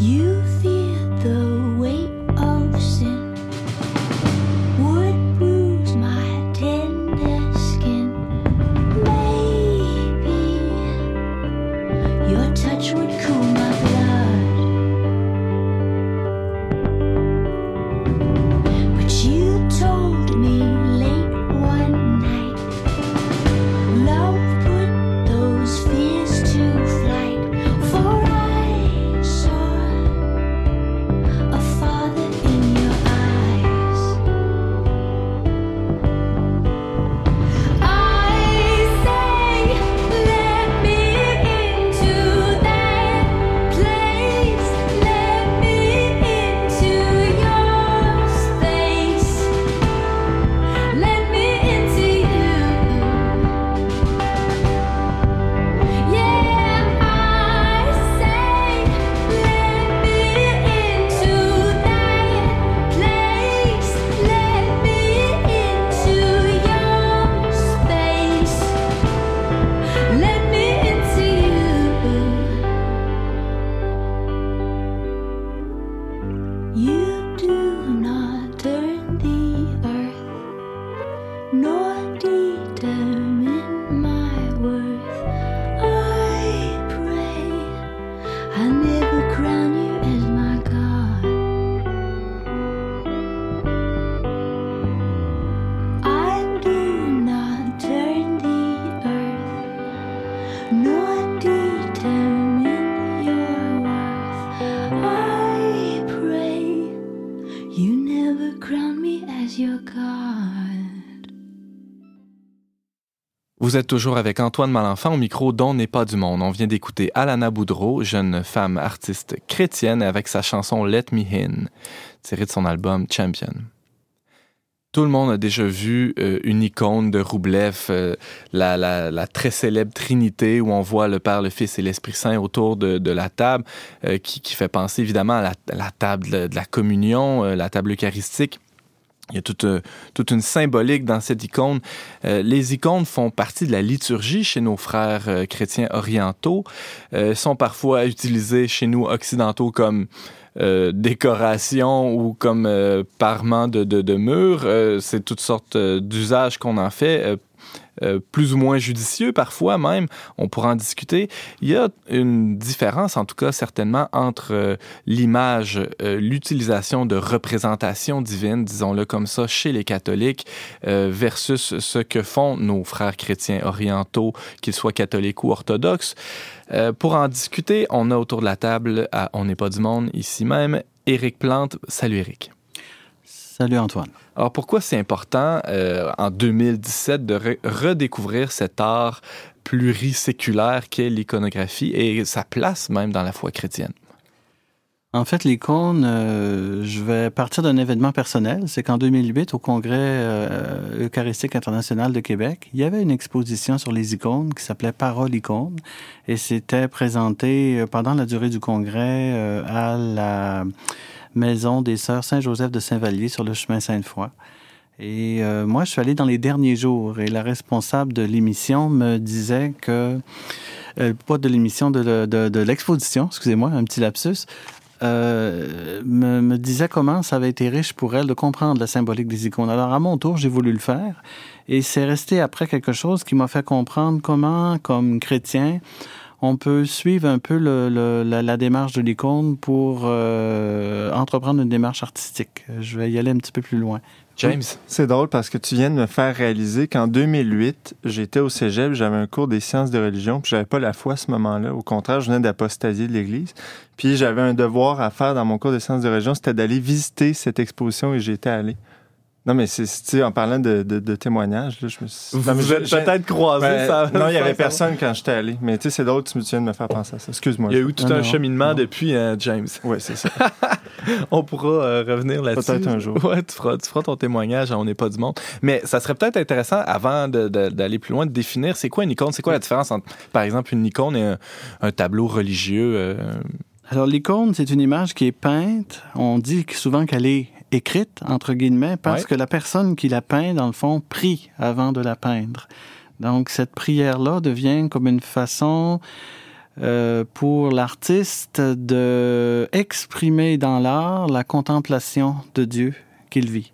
You. Vous êtes toujours avec Antoine Malenfant au micro dont n'est pas du monde. On vient d'écouter Alana Boudreau, jeune femme artiste chrétienne, avec sa chanson Let Me In, tirée de son album Champion. Tout le monde a déjà vu euh, une icône de Roublev, euh, la, très célèbre Trinité, où on voit le Père, le Fils et l'Esprit Saint autour de, la table, euh, qui, fait penser évidemment à la, table de, la communion, la table eucharistique. Il y a toute, euh, toute une symbolique dans cette icône. Euh, les icônes font partie de la liturgie chez nos frères euh, chrétiens orientaux, sont parfois utilisées chez nous occidentaux comme décoration ou comme parement de, de, de murs. C'est toutes sortes d'usages qu'on en fait. Euh, plus ou moins judicieux parfois même, on pourra en discuter. Il y a une différence, en tout cas certainement, entre euh, l'image, euh, l'utilisation de représentations divines, disons-le comme ça, chez les catholiques, versus ce que font nos frères chrétiens orientaux, qu'ils soient catholiques ou orthodoxes. Pour en discuter, on a autour de la table, On n'est pas du monde, ici même, Éric Plante. Salut Éric. Salut Antoine. Alors pourquoi c'est important euh, en 2017 de re- redécouvrir cet art pluriséculaire qu'est l'iconographie et sa place même dans la foi chrétienne? En fait, l'icône, euh, je vais partir d'un événement personnel. C'est qu'en 2008, au Congrès euh, eucharistique international de Québec, il y avait une exposition sur les icônes qui s'appelait Parole icône et c'était présenté pendant la durée du congrès à la maison des Sœurs Saint-Joseph de Saint-Vallier sur le chemin Sainte-Foy. Et euh, moi, je suis allé dans les derniers jours et la responsable de l'émission me disait que, euh, pas de l'émission, de, de, l'exposition, excusez-moi, un petit lapsus, euh, me disait comment ça avait été riche pour elle de comprendre la symbolique des icônes. Alors, à mon tour, j'ai voulu le faire et c'est resté après quelque chose qui m'a fait comprendre comment, comme chrétien, on peut suivre un peu le, le- la, la démarche de l'icône pour euh, entreprendre une démarche artistique. Je vais y aller un petit peu plus loin. James? C'est drôle parce que tu viens de me faire réaliser qu'en 2008, j'étais au cégep, j'avais un cours des sciences de religion, puis j'avais pas la foi à ce moment-là. Au contraire, je venais d'apostasier de l'Église. Puis j'avais un devoir à faire dans mon cours des sciences de religion, c'était d'aller visiter cette exposition et j'étais allé. Non, mais c'est, c'est- tu sais, en parlant de, de, de témoignages, là, je me suis... Vous Non, mais vous je- êtes je- peut-être croisés, Ben, ça. non, il y ça- avait personne quand j'étais allé. Mais tu sais, c'est drôle, tu me viens de me faire penser à ça. Excuse-moi. Il y a eu tout Non, un non, cheminement non. depuis, hein, James. Oui, c'est ça. On pourra euh, revenir là-dessus. Peut-être un jour. Ouais, tu feras, tu feras ton témoignage On n'est pas du monde. Mais ça serait peut-être intéressant, avant de- de- d'aller plus loin, de définir c'est quoi une icône, c'est quoi la différence entre, par exemple, une icône et un, un tableau religieux. euh, Alors, l'icône, c'est une image qui est peinte. On dit souvent qu'elle est écrite, entre guillemets, parce Ouais. que la personne qui la peint, dans le fond, prie avant de la peindre. Donc, cette prière-là devient comme une façon euh, pour l'artiste de exprimer dans l'art la contemplation de Dieu qu'il vit.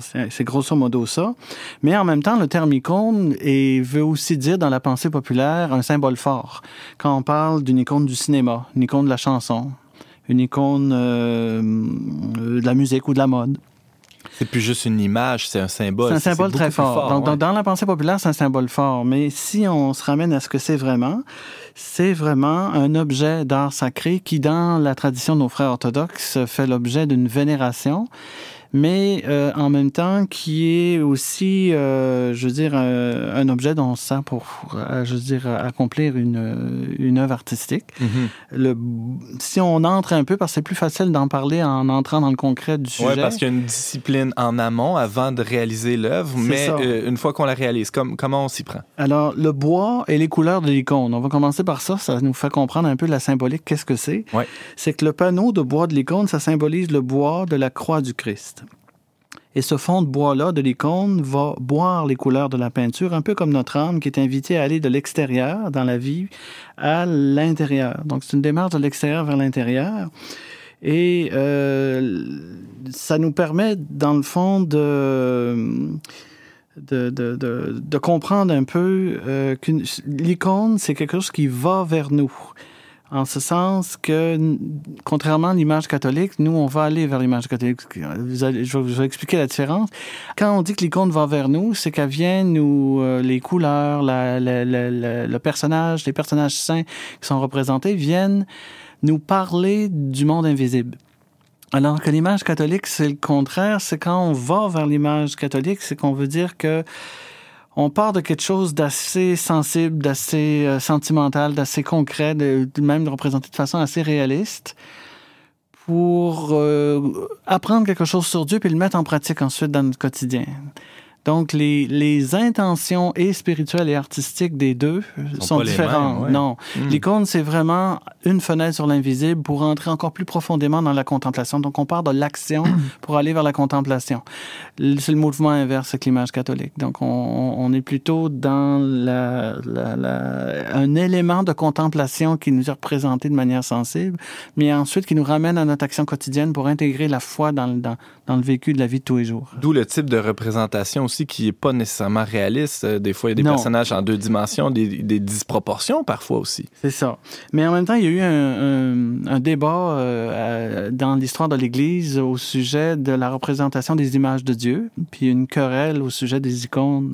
C'est c'est grosso modo ça. Mais en même temps, le terme icône et veut aussi dire dans la pensée populaire un symbole fort. Quand on parle d'une icône du cinéma, une icône de la chanson, une icône euh, de la musique ou de la mode. c'est plus juste une image, c'est un symbole. C'est un symbole très fort. Ouais. dans, dans la pensée populaire, c'est un symbole fort. Mais si on se ramène à ce que c'est vraiment, c'est vraiment un objet d'art sacré qui, dans la tradition de nos frères orthodoxes, fait l'objet d'une vénération, mais euh, en même temps qui est aussi, euh, je veux dire, un, un objet dont on se sert pour, euh, je veux dire, accomplir une, une œuvre artistique. Mhm. Le, si on entre un peu, parce que c'est plus facile d'en parler en entrant dans le concret du sujet. Ouais, parce qu'il y a une discipline en amont avant de réaliser l'œuvre, mais euh, une fois qu'on la réalise, comme, comment on s'y prend? Alors, le bois et les couleurs de l'icône. On va commencer par ça. Ça nous fait comprendre un peu la symbolique. Qu'est-ce que c'est? Ouais. C'est que le panneau de bois de l'icône, ça symbolise le bois de la croix du Christ. Et ce fond de bois-là de l'icône va boire les couleurs de la peinture, un peu comme notre âme qui est invitée à aller de l'extérieur dans la vie à l'intérieur. Donc, c'est une démarche de l'extérieur vers l'intérieur. Et euh, ça nous permet, dans le fond, de de, de, de, comprendre un peu euh, qu'une l'icône, c'est quelque chose qui va vers nous. En ce sens que, contrairement à l'image catholique, nous, on va aller vers l'image catholique. Je, vais, je expliquer la différence. Quand on dit que l'icône va vers nous, c'est qu'elle vient nous, euh, les couleurs, le personnage, les personnages saints qui sont représentés viennent nous parler du monde invisible. Alors que l'image catholique, c'est le contraire. C'est quand on va vers l'image catholique, c'est qu'on veut dire que on part de quelque chose d'assez sensible, d'assez euh, sentimental, d'assez concret, de, même de représenter de façon assez réaliste pour euh, apprendre quelque chose sur Dieu puis le mettre en pratique ensuite dans notre quotidien. Donc, les, les intentions et spirituelles et artistiques des deux Sont sont, différentes. mêmes, ouais. Non. Mm. L'icône, c'est vraiment une fenêtre sur l'invisible pour entrer encore plus profondément dans la contemplation. Donc, on part de l'action pour aller vers la contemplation. C'est le mouvement inverse avec l'image catholique. Donc, on, est plutôt dans la, la- la- un élément de contemplation qui nous est représenté de manière sensible, mais ensuite qui nous ramène à notre action quotidienne pour intégrer la foi dans, le- dans, dans le vécu de la vie de tous les jours. D'où le type de représentation aussi qui n'est pas nécessairement réaliste. Euh, Des fois, il y a des Non. personnages en deux dimensions, des, des disproportions parfois aussi. C'est ça. Mais en même temps, il y a eu un, un- un débat euh, dans l'histoire de l'Église au sujet de la représentation des images de Dieu, puis une querelle au sujet des icônes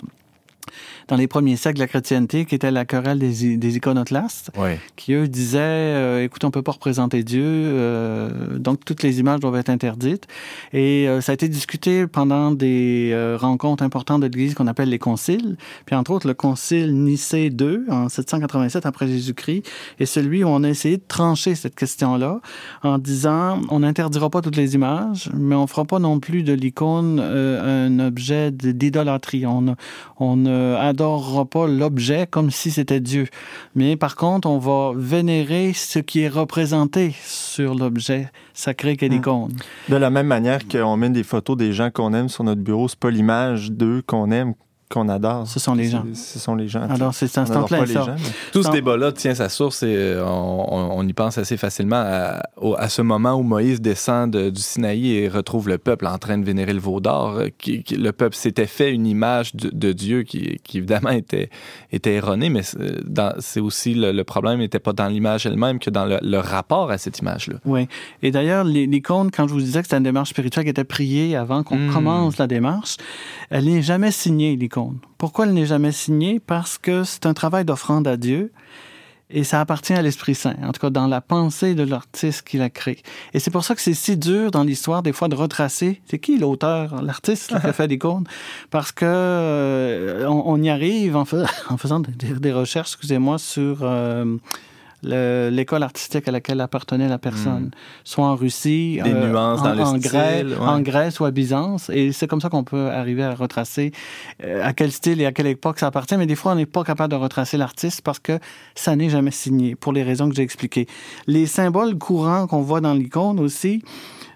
dans les premiers siècles de la chrétienté, qui était la querelle des, des iconoclastes, Oui. qui eux disaient, euh, écoute, on peut pas représenter Dieu, euh, donc toutes les images doivent être interdites. Et euh, ça a été discuté pendant des rencontres importantes de l'Église qu'on appelle les conciles. Puis entre autres, le concile Nicée II en 787 après Jésus-Christ est celui où on a essayé de trancher cette question-là en disant, on n'interdira pas toutes les images, mais on fera pas non plus de l'icône un objet d'idolâtrie. On ne on ne adorera pas l'objet comme si c'était Dieu. Mais par contre, on va vénérer ce qui est représenté sur l'objet sacré qu'est l'icône. De la même manière qu'on met des photos des gens qu'on aime sur notre bureau, c'est pas l'image d'eux qu'on aime, qu'on adore. Ce sont les gens. Ce sont les gens. Alors, c'est un instant plein, pas les ça. gens, mais- Tout ce débat-là tient sa source et euh, on, on- y pense assez facilement à, au- à ce moment où Moïse descend de- du Sinaï et retrouve le peuple en train de vénérer le veau d'or. euh, Qui, qui- le peuple s'était fait une image de, de Dieu qui, qui, évidemment était, était erronée, mais c'est aussi le, le problème n'était pas dans l'image elle-même que dans le, le rapport à cette image-là. Oui. Et d'ailleurs, l'icône, quand je vous disais que c'était une démarche spirituelle qui était priée avant qu'on Mm. commence la démarche, elle n'est jamais signée, l'icône. Pourquoi elle n'est jamais signée? Parce que c'est un travail d'offrande à Dieu. Et ça appartient à l'Esprit Saint, en tout cas dans la pensée de l'artiste qui l'a créé. Et c'est pour ça que c'est si dur dans l'histoire, des fois, de retracer. C'est qui l'auteur, l'artiste qui a fait l'icône? Parce que euh, on, y arrive en, fais- en faisant des, des recherches, excusez-moi, sur euh, l'école artistique à laquelle appartenait la personne, soit en Russie, Des euh, nuances en, dans le en style, Grèce, ouais. en Grèce ou à Byzance. Et c'est comme ça qu'on peut arriver à retracer euh, à quel style et à quelle époque ça appartient. Mais des fois, on n'est pas capable de retracer l'artiste parce que ça n'est jamais signé, pour les raisons que j'ai expliquées. Les symboles courants qu'on voit dans l'icône aussi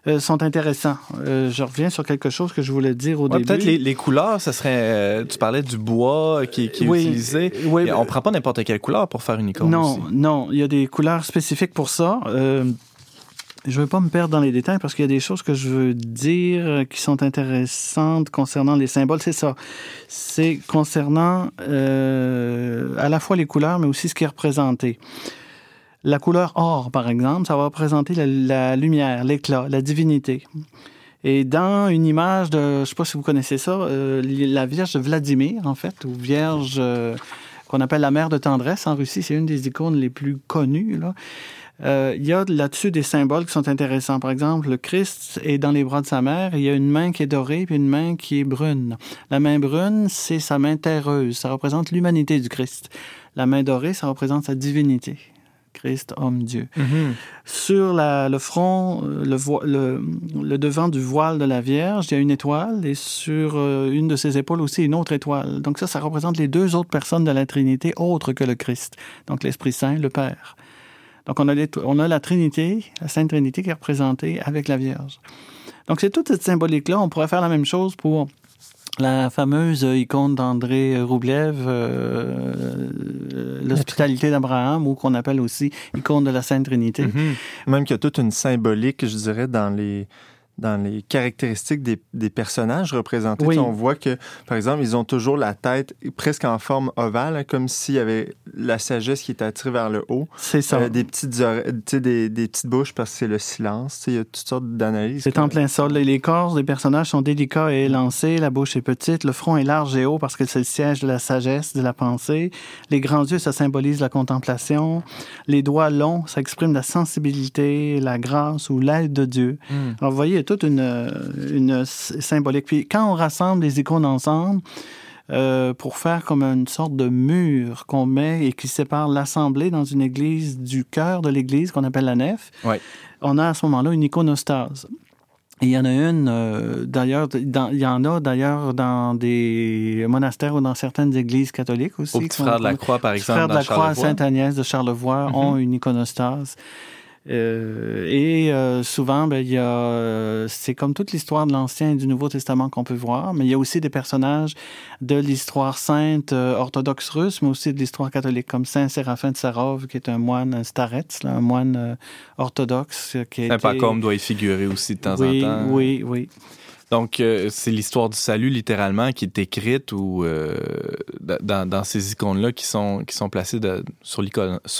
euh, sont intéressants. Euh, je reviens sur quelque chose que je voulais dire au Ouais, début. Peut-être les, les couleurs, ça serait. euh, tu parlais du bois qui, qui est Oui, utilisé. oui, Et on prend pas n'importe quelle couleur pour faire une icône Non, aussi. non, il y a des couleurs spécifiques pour ça. Je ne veux pas me perdre dans les détails parce qu'il y a des choses que je veux dire qui sont intéressantes concernant les symboles. C'est ça. C'est concernant euh, à la fois les couleurs, mais aussi ce qui est représenté. La couleur or, par exemple, ça va représenter la, lumière, l'éclat, la divinité. Et dans une image de, je ne sais pas si vous connaissez ça, euh, la Vierge de Vladimir, en fait, ou Vierge euh, qu'on appelle la mère de tendresse en Russie, c'est une des icônes les plus connues. Là. Euh, il y a là-dessus des symboles qui sont intéressants. Par exemple, le Christ est dans les bras de sa mère, il y a une main qui est dorée puis une main qui est brune. La main brune, c'est sa main terreuse, ça représente l'humanité du Christ. La main dorée, ça représente sa divinité. Christ, homme, Dieu. Sur la- le front, euh, le, vo- le, le devant du voile de la Vierge, il y a une étoile et sur euh, une de ses épaules aussi une autre étoile. Donc ça, ça représente les deux autres personnes de la Trinité autres que le Christ. Donc l'Esprit Saint, le Père. Donc on a, on a la Trinité, la Sainte Trinité qui est représentée avec la Vierge. Donc c'est toute cette symbolique-là. On pourrait faire la même chose pour la fameuse icône d'André Roublev, euh, l'hospitalité d'Abraham, ou qu'on appelle aussi icône de la Sainte Trinité. Mhm. Même qu'il y a toute une symbolique, je dirais, dans les dans les caractéristiques des, des personnages représentés. Oui. On voit que, par exemple, ils ont toujours la tête presque en forme ovale, hein, comme s'il y avait la sagesse qui était attirée vers le haut. C'est ça. Euh, des, petites des, des petites bouches parce que c'est le silence. Il y a toutes sortes d'analyses. C'est en plein ça. Les- corps des personnages sont délicats et élancés, la bouche est petite, le front est large et haut parce que c'est le siège de la sagesse, de la pensée. Les grands yeux, ça symbolise la contemplation. Les doigts longs, ça exprime la sensibilité, la grâce ou l'aide de Dieu. Hmm. Alors, vous voyez, toute une, symbolique. Puis quand on rassemble les icônes ensemble, euh, pour faire comme une sorte de mur qu'on met et qui sépare l'assemblée dans une église du cœur de l'église qu'on appelle la nef, Ouais. on a à ce moment-là une iconostase. Et il y en a une, euh, d'ailleurs, dans- il y en a d'ailleurs dans des monastères ou dans certaines églises catholiques aussi. Au petit frère de la Croix, par les exemple, frères de la Croix Charlevoix. Sainte-Agnès de Charlevoix Mhm. ont une iconostase. Euh, et euh, souvent, ben, il y a, euh, c'est comme toute l'histoire de l'Ancien et du Nouveau Testament qu'on peut voir, mais il y a aussi des personnages de l'histoire sainte orthodoxe russe, mais aussi de l'histoire catholique, comme Saint Séraphin de Sarov, qui est un moine, un starets, là, un moine orthodoxe qui a Un été... Doit y figurer aussi de temps oui, en temps. Oui, oui. Donc, euh, c'est l'histoire du salut, littéralement, qui est écrite ou euh, dans, dans ces icônes-là qui sont, qui sont placées de- sur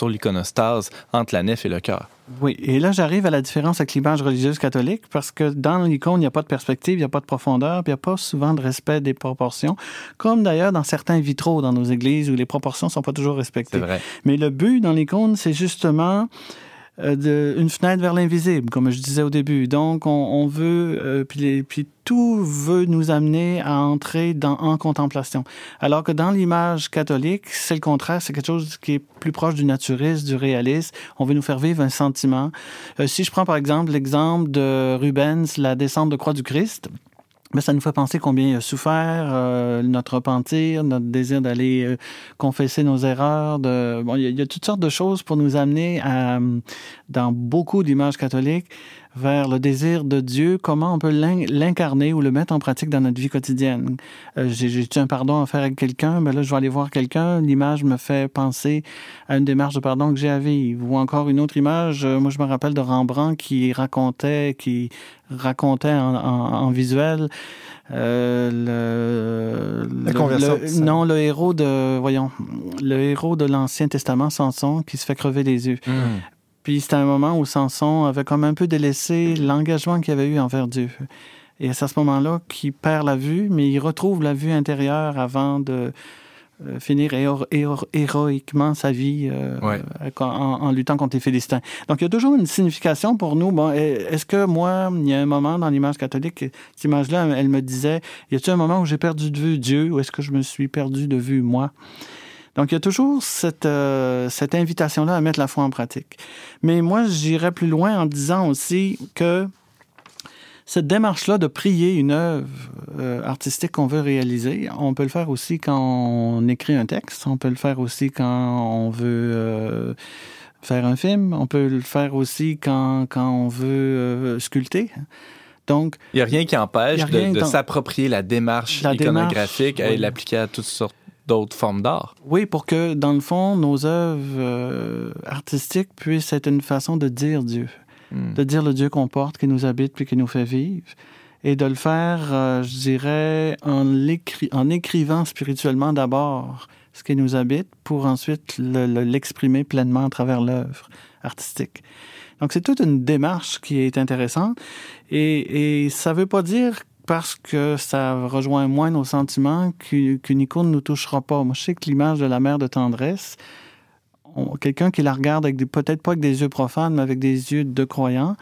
l'iconostase entre la nef et le cœur. Oui, et là, j'arrive à la différence avec l'image religieuse catholique parce que dans l'icône, il n'y a pas de perspective, il n'y a pas de profondeur, puis il n'y a pas souvent de respect des proportions, comme d'ailleurs dans certains vitraux dans nos églises où les proportions ne sont pas toujours C'est respectées. vrai. Mais le but dans l'icône, c'est justement de, une fenêtre vers l'invisible, comme je disais au début. Donc, on, on veut, euh, puis, les- puis tout veut nous amener à entrer dans, en contemplation. Alors que dans l'image catholique, c'est le contraire, c'est quelque chose qui est plus proche du naturiste, du réaliste. On veut nous faire vivre un sentiment. Euh, si je prends par exemple l'exemple de Rubens, la descente de croix du Christ, mais ça nous fait penser combien il a souffert, euh, notre repentir, notre désir d'aller euh, confesser nos erreurs. De... Bon, il y, a, toutes sortes de choses pour nous amener dans beaucoup d'images catholiques vers le désir de Dieu, comment on peut l'in- l'incarner ou le mettre en pratique dans notre vie quotidienne. Euh, j'ai un pardon à faire avec quelqu'un, mais là, je vais aller voir quelqu'un, l'image me fait penser à une démarche de pardon que j'ai à vivre. Ou encore une autre image, euh, moi je me rappelle de Rembrandt qui racontait, qui racontait en, en- en visuel euh, le, La le- conversion non, le héros de, voyons, le héros de l'Ancien Testament, Samson, qui se fait crever les yeux. Puis c'était un moment où Samson avait comme un peu délaissé l'engagement qu'il avait eu envers Dieu. Et c'est à ce moment-là qu'il perd la vue, mais il retrouve la vue intérieure avant de euh, finir héro- héro- héroïquement sa vie euh, Ouais. euh, en, en luttant contre les Philistins. Donc il y a toujours une signification pour nous. Bon, est-ce que moi, il y a un moment dans l'image catholique, cette image-là, elle me disait, y a-t-il un moment où j'ai perdu de vue Dieu ou est-ce que je me suis perdu de vue moi? Donc, il y a toujours cette, euh, cette invitation-là à mettre la foi en pratique. Mais moi, j'irais plus loin en disant aussi que cette démarche-là de prier une œuvre euh, artistique qu'on veut réaliser, on peut le faire aussi quand on écrit un texte, on peut le faire aussi quand on veut euh, faire un film, on peut le faire aussi quand, quand on veut euh, sculpter. Donc, Il n'y a rien qui empêche de, de s'approprier la démarche La iconographique démarche, et oui. l'appliquer à toutes sortes d'autres formes d'art. Oui, pour que, dans le fond, nos œuvres euh, artistiques puissent être une façon de dire Dieu, Hmm. de dire le Dieu qu'on porte, qui nous habite, puis qui nous fait vivre, et de le faire, euh, je dirais, en, écrivant spirituellement d'abord ce qui nous habite, pour ensuite le- le- l'exprimer pleinement à travers l'œuvre artistique. Donc, c'est toute une démarche qui est intéressante, et, et ça ne veut pas dire parce que ça rejoint moins nos sentiments qu'u- qu'une icône ne nous touchera pas. Moi, je sais que l'image de la mère de tendresse, quelqu'un qui la regarde avec peut-être pas avec des yeux profanes, mais avec des yeux de croyant,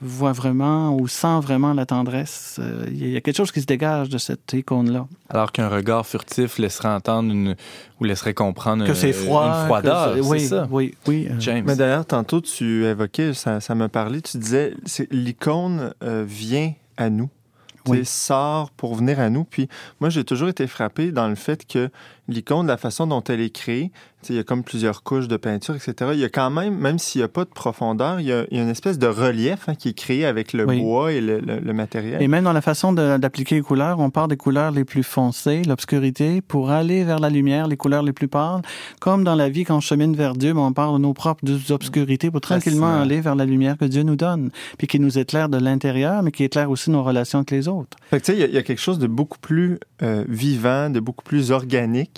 voit vraiment ou sent vraiment la tendresse. Euh, Il y a quelque chose qui se dégage de cette icône-là. Alors qu'un regard furtif laisserait entendre une, ou laisserait comprendre Que c'est une- froid. une froideur. que c'est- oui, ça. oui, oui. euh, James. Mais d'ailleurs, tantôt, tu évoquais, ça, ça m'a parlé, tu disais, l'icône euh, vient à nous. Oui. sort pour venir à nous. Puis moi, j'ai toujours été frappé dans le fait que l'icône, la façon dont elle est créée, il y a comme plusieurs couches de peinture, etc. Il y a quand même, même s'il n'y a pas de profondeur, il y a, il y a une espèce de relief hein, qui est créé avec le Oui. bois et le, le- le matériel. Et même dans la façon d'appliquer les couleurs, on part des couleurs les plus foncées, l'obscurité, pour aller vers la lumière, les couleurs les plus pâles. Comme dans la vie, quand on chemine vers Dieu, ben, on part de nos propres obscurités pour tranquillement Fascinant. aller vers la lumière que Dieu nous donne, puis qui nous éclaire de l'intérieur, mais qui éclaire aussi nos relations avec les autres. Fait que, tu sais, il y a- il y, a quelque chose de beaucoup plus euh, vivant, de beaucoup plus organique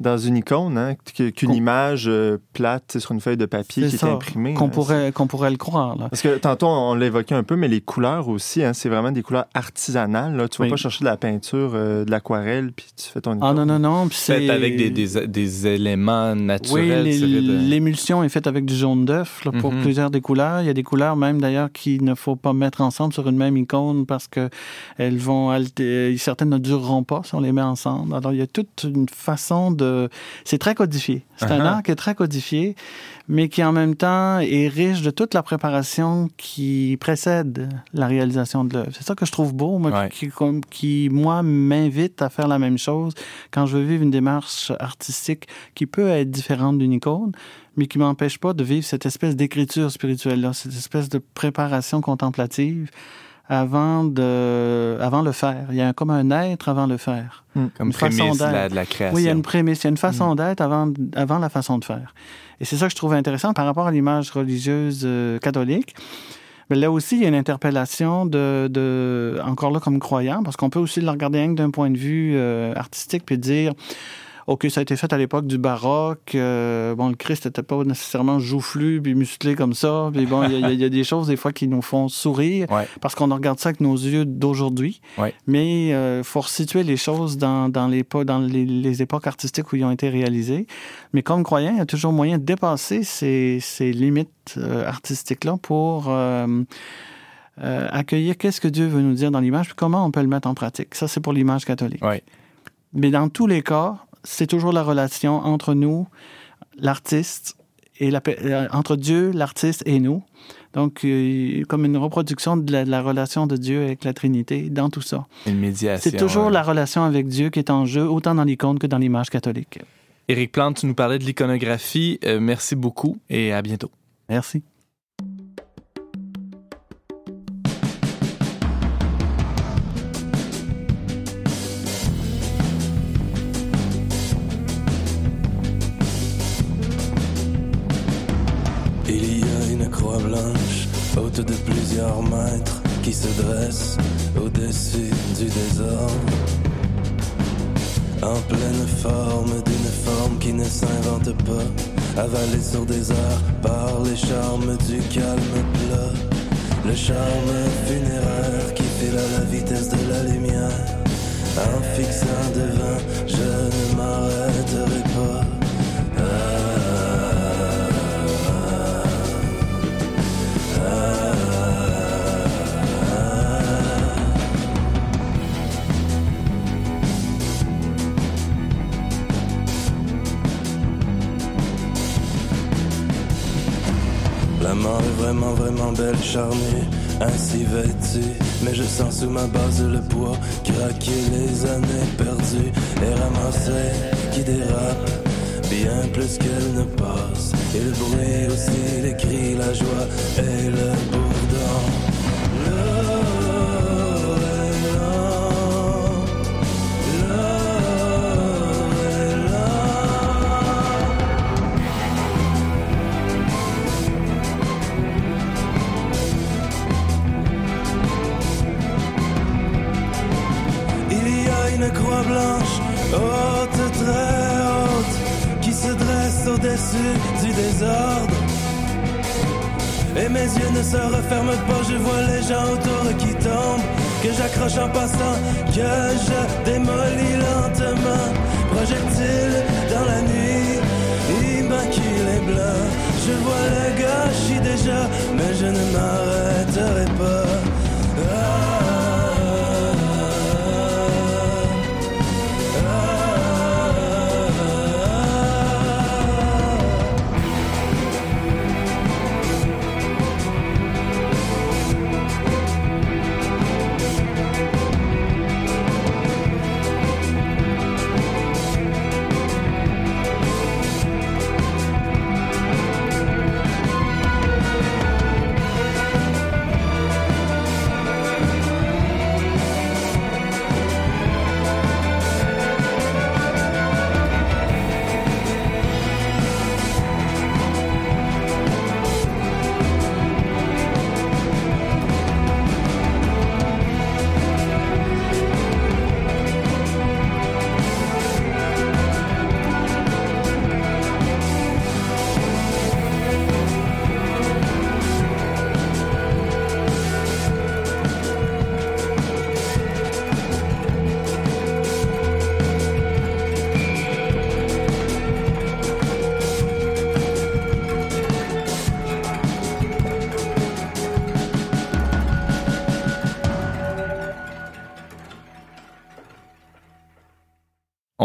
dans une icône hein, qu'une image euh, plate sur une feuille de papier qui est imprimée. Qu'on hein. pourrait, qu'on pourrait le croire. Là. Parce que tantôt, on l'évoquait un peu, mais les couleurs aussi, hein, c'est vraiment des couleurs artisanales. Là. Tu vas Oui. pas chercher de la peinture, euh, de l'aquarelle, puis tu fais ton Ah icône. non, non, non. Fait c'est avec des, des, des éléments Oui, naturels. de- l'émulsion est faite avec du jaune d'œuf là, pour Mhm. plusieurs des couleurs. Il y a des couleurs même d'ailleurs qu'il ne faut pas mettre ensemble sur une même icône parce que elles vont alter- certaines ne dureront pas si on les met ensemble. Alors il y a toute une façon de c'est très codifié. C'est un Uh-huh. art qui est très codifié mais qui en même temps est riche de toute la préparation qui précède la réalisation de l'œuvre. C'est ça que je trouve beau, moi, Ouais. qui, comme- qui, moi, m'invite à faire la même chose quand je veux vivre une démarche artistique qui peut être différente d'une icône, mais qui m'empêche pas de vivre cette espèce d'écriture spirituelle-là, cette espèce de préparation contemplative avant de, avant le faire. Il y a un- comme un être avant le faire. Comme une façon prémisse de la, d'être. de la création. Oui, il y a une prémisse, il y a une façon d'être avant, avant la façon de faire. Et c'est ça que je trouve intéressant par rapport à l'image religieuse euh, catholique. Mais là aussi, il y a une interpellation de, de encore là comme croyant, parce qu'on peut aussi le regarder d'un point de vue euh, artistique, puis dire, OK, ça a été fait à l'époque du baroque. euh, bon, le Christ n'était pas nécessairement joufflu puis musclé comme ça. Puis bon, il y a- y, y des choses des fois qui nous font sourire Ouais. parce qu'on regarde ça avec nos yeux d'aujourd'hui. Ouais. Mais il faut resituer les choses dans, dans, les, po- dans les, les époques artistiques où ils ont été réalisés. Mais comme croyant, il y a toujours moyen de dépasser ces, ces limites euh, artistiques-là pour euh, euh, accueillir qu'est-ce que Dieu veut nous dire dans l'image, puis comment on peut le mettre en pratique. Ça, c'est pour l'image catholique. Mais dans tous les cas, c'est toujours la relation entre nous, l'artiste, et la, euh, entre Dieu, l'artiste et nous. Donc, euh, comme une reproduction de la, de la relation de Dieu avec la Trinité dans tout ça. Une médiation. C'est toujours la relation avec Dieu qui est en jeu, autant dans l'icône que dans l'image catholique. Éric Plante, tu nous parlais de l'iconographie. Euh, merci beaucoup et à bientôt. Merci. Qui se dresse au-dessus du désordre. En pleine forme d'une forme qui ne s'invente pas, avalée sur des airs par les charmes du calme plat. Le charme funéraire qui file à la vitesse de la lumière. En fixant devant, je ne m'arrêterai est vraiment, vraiment belle, charnue, ainsi vêtue. Mais je sens sous ma base le poids, craquer les années perdues et ramasser qui dérape, bien plus qu'elle ne passe. Et le bruit aussi, les cris, la joie et le bourdon. Désordre. Et mes yeux ne se referment pas, je vois les gens autour qui tombent, que j'accroche en passant, que je démolis lentement. Projectile dans la nuit, immaculé blanc. Je vois le gâchis déjà, mais je ne m'arrêterai pas.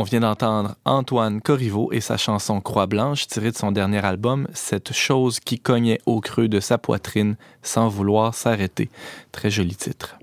On vient d'entendre Antoine Corriveau et sa chanson Croix Blanche tirée de son dernier album Cette chose qui cognait au creux de sa poitrine sans vouloir s'arrêter. Très joli titre.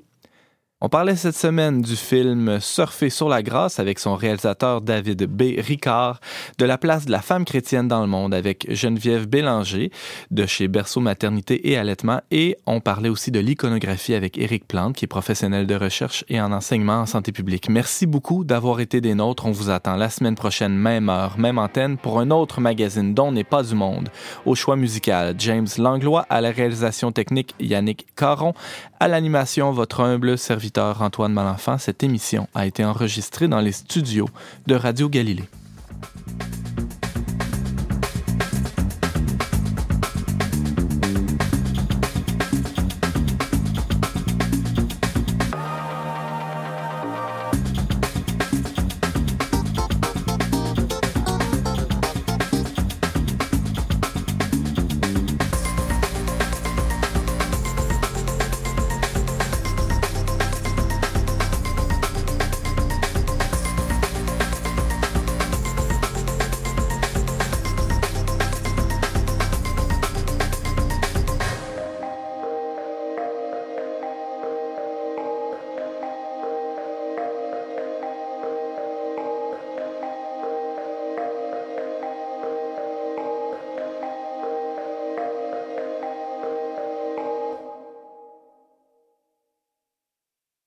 On parlait cette semaine du film Surfer sur la grâce avec son réalisateur David B. Ricard, de la place de la femme chrétienne dans le monde avec Geneviève Bélanger de chez Berceau Maternité et Allaitement et on parlait aussi de l'iconographie avec Éric Plante qui est professionnel de recherche et en enseignement en santé publique. Merci beaucoup d'avoir été des nôtres. On vous attend la semaine prochaine, même heure, même antenne pour un autre magazine dont n'est pas du monde. Au choix musical, James Langlois, à la réalisation technique, Yannick Caron, à l'animation, votre humble serviteur Antoine Malenfant, cette émission a été enregistrée dans les studios de Radio Galilée.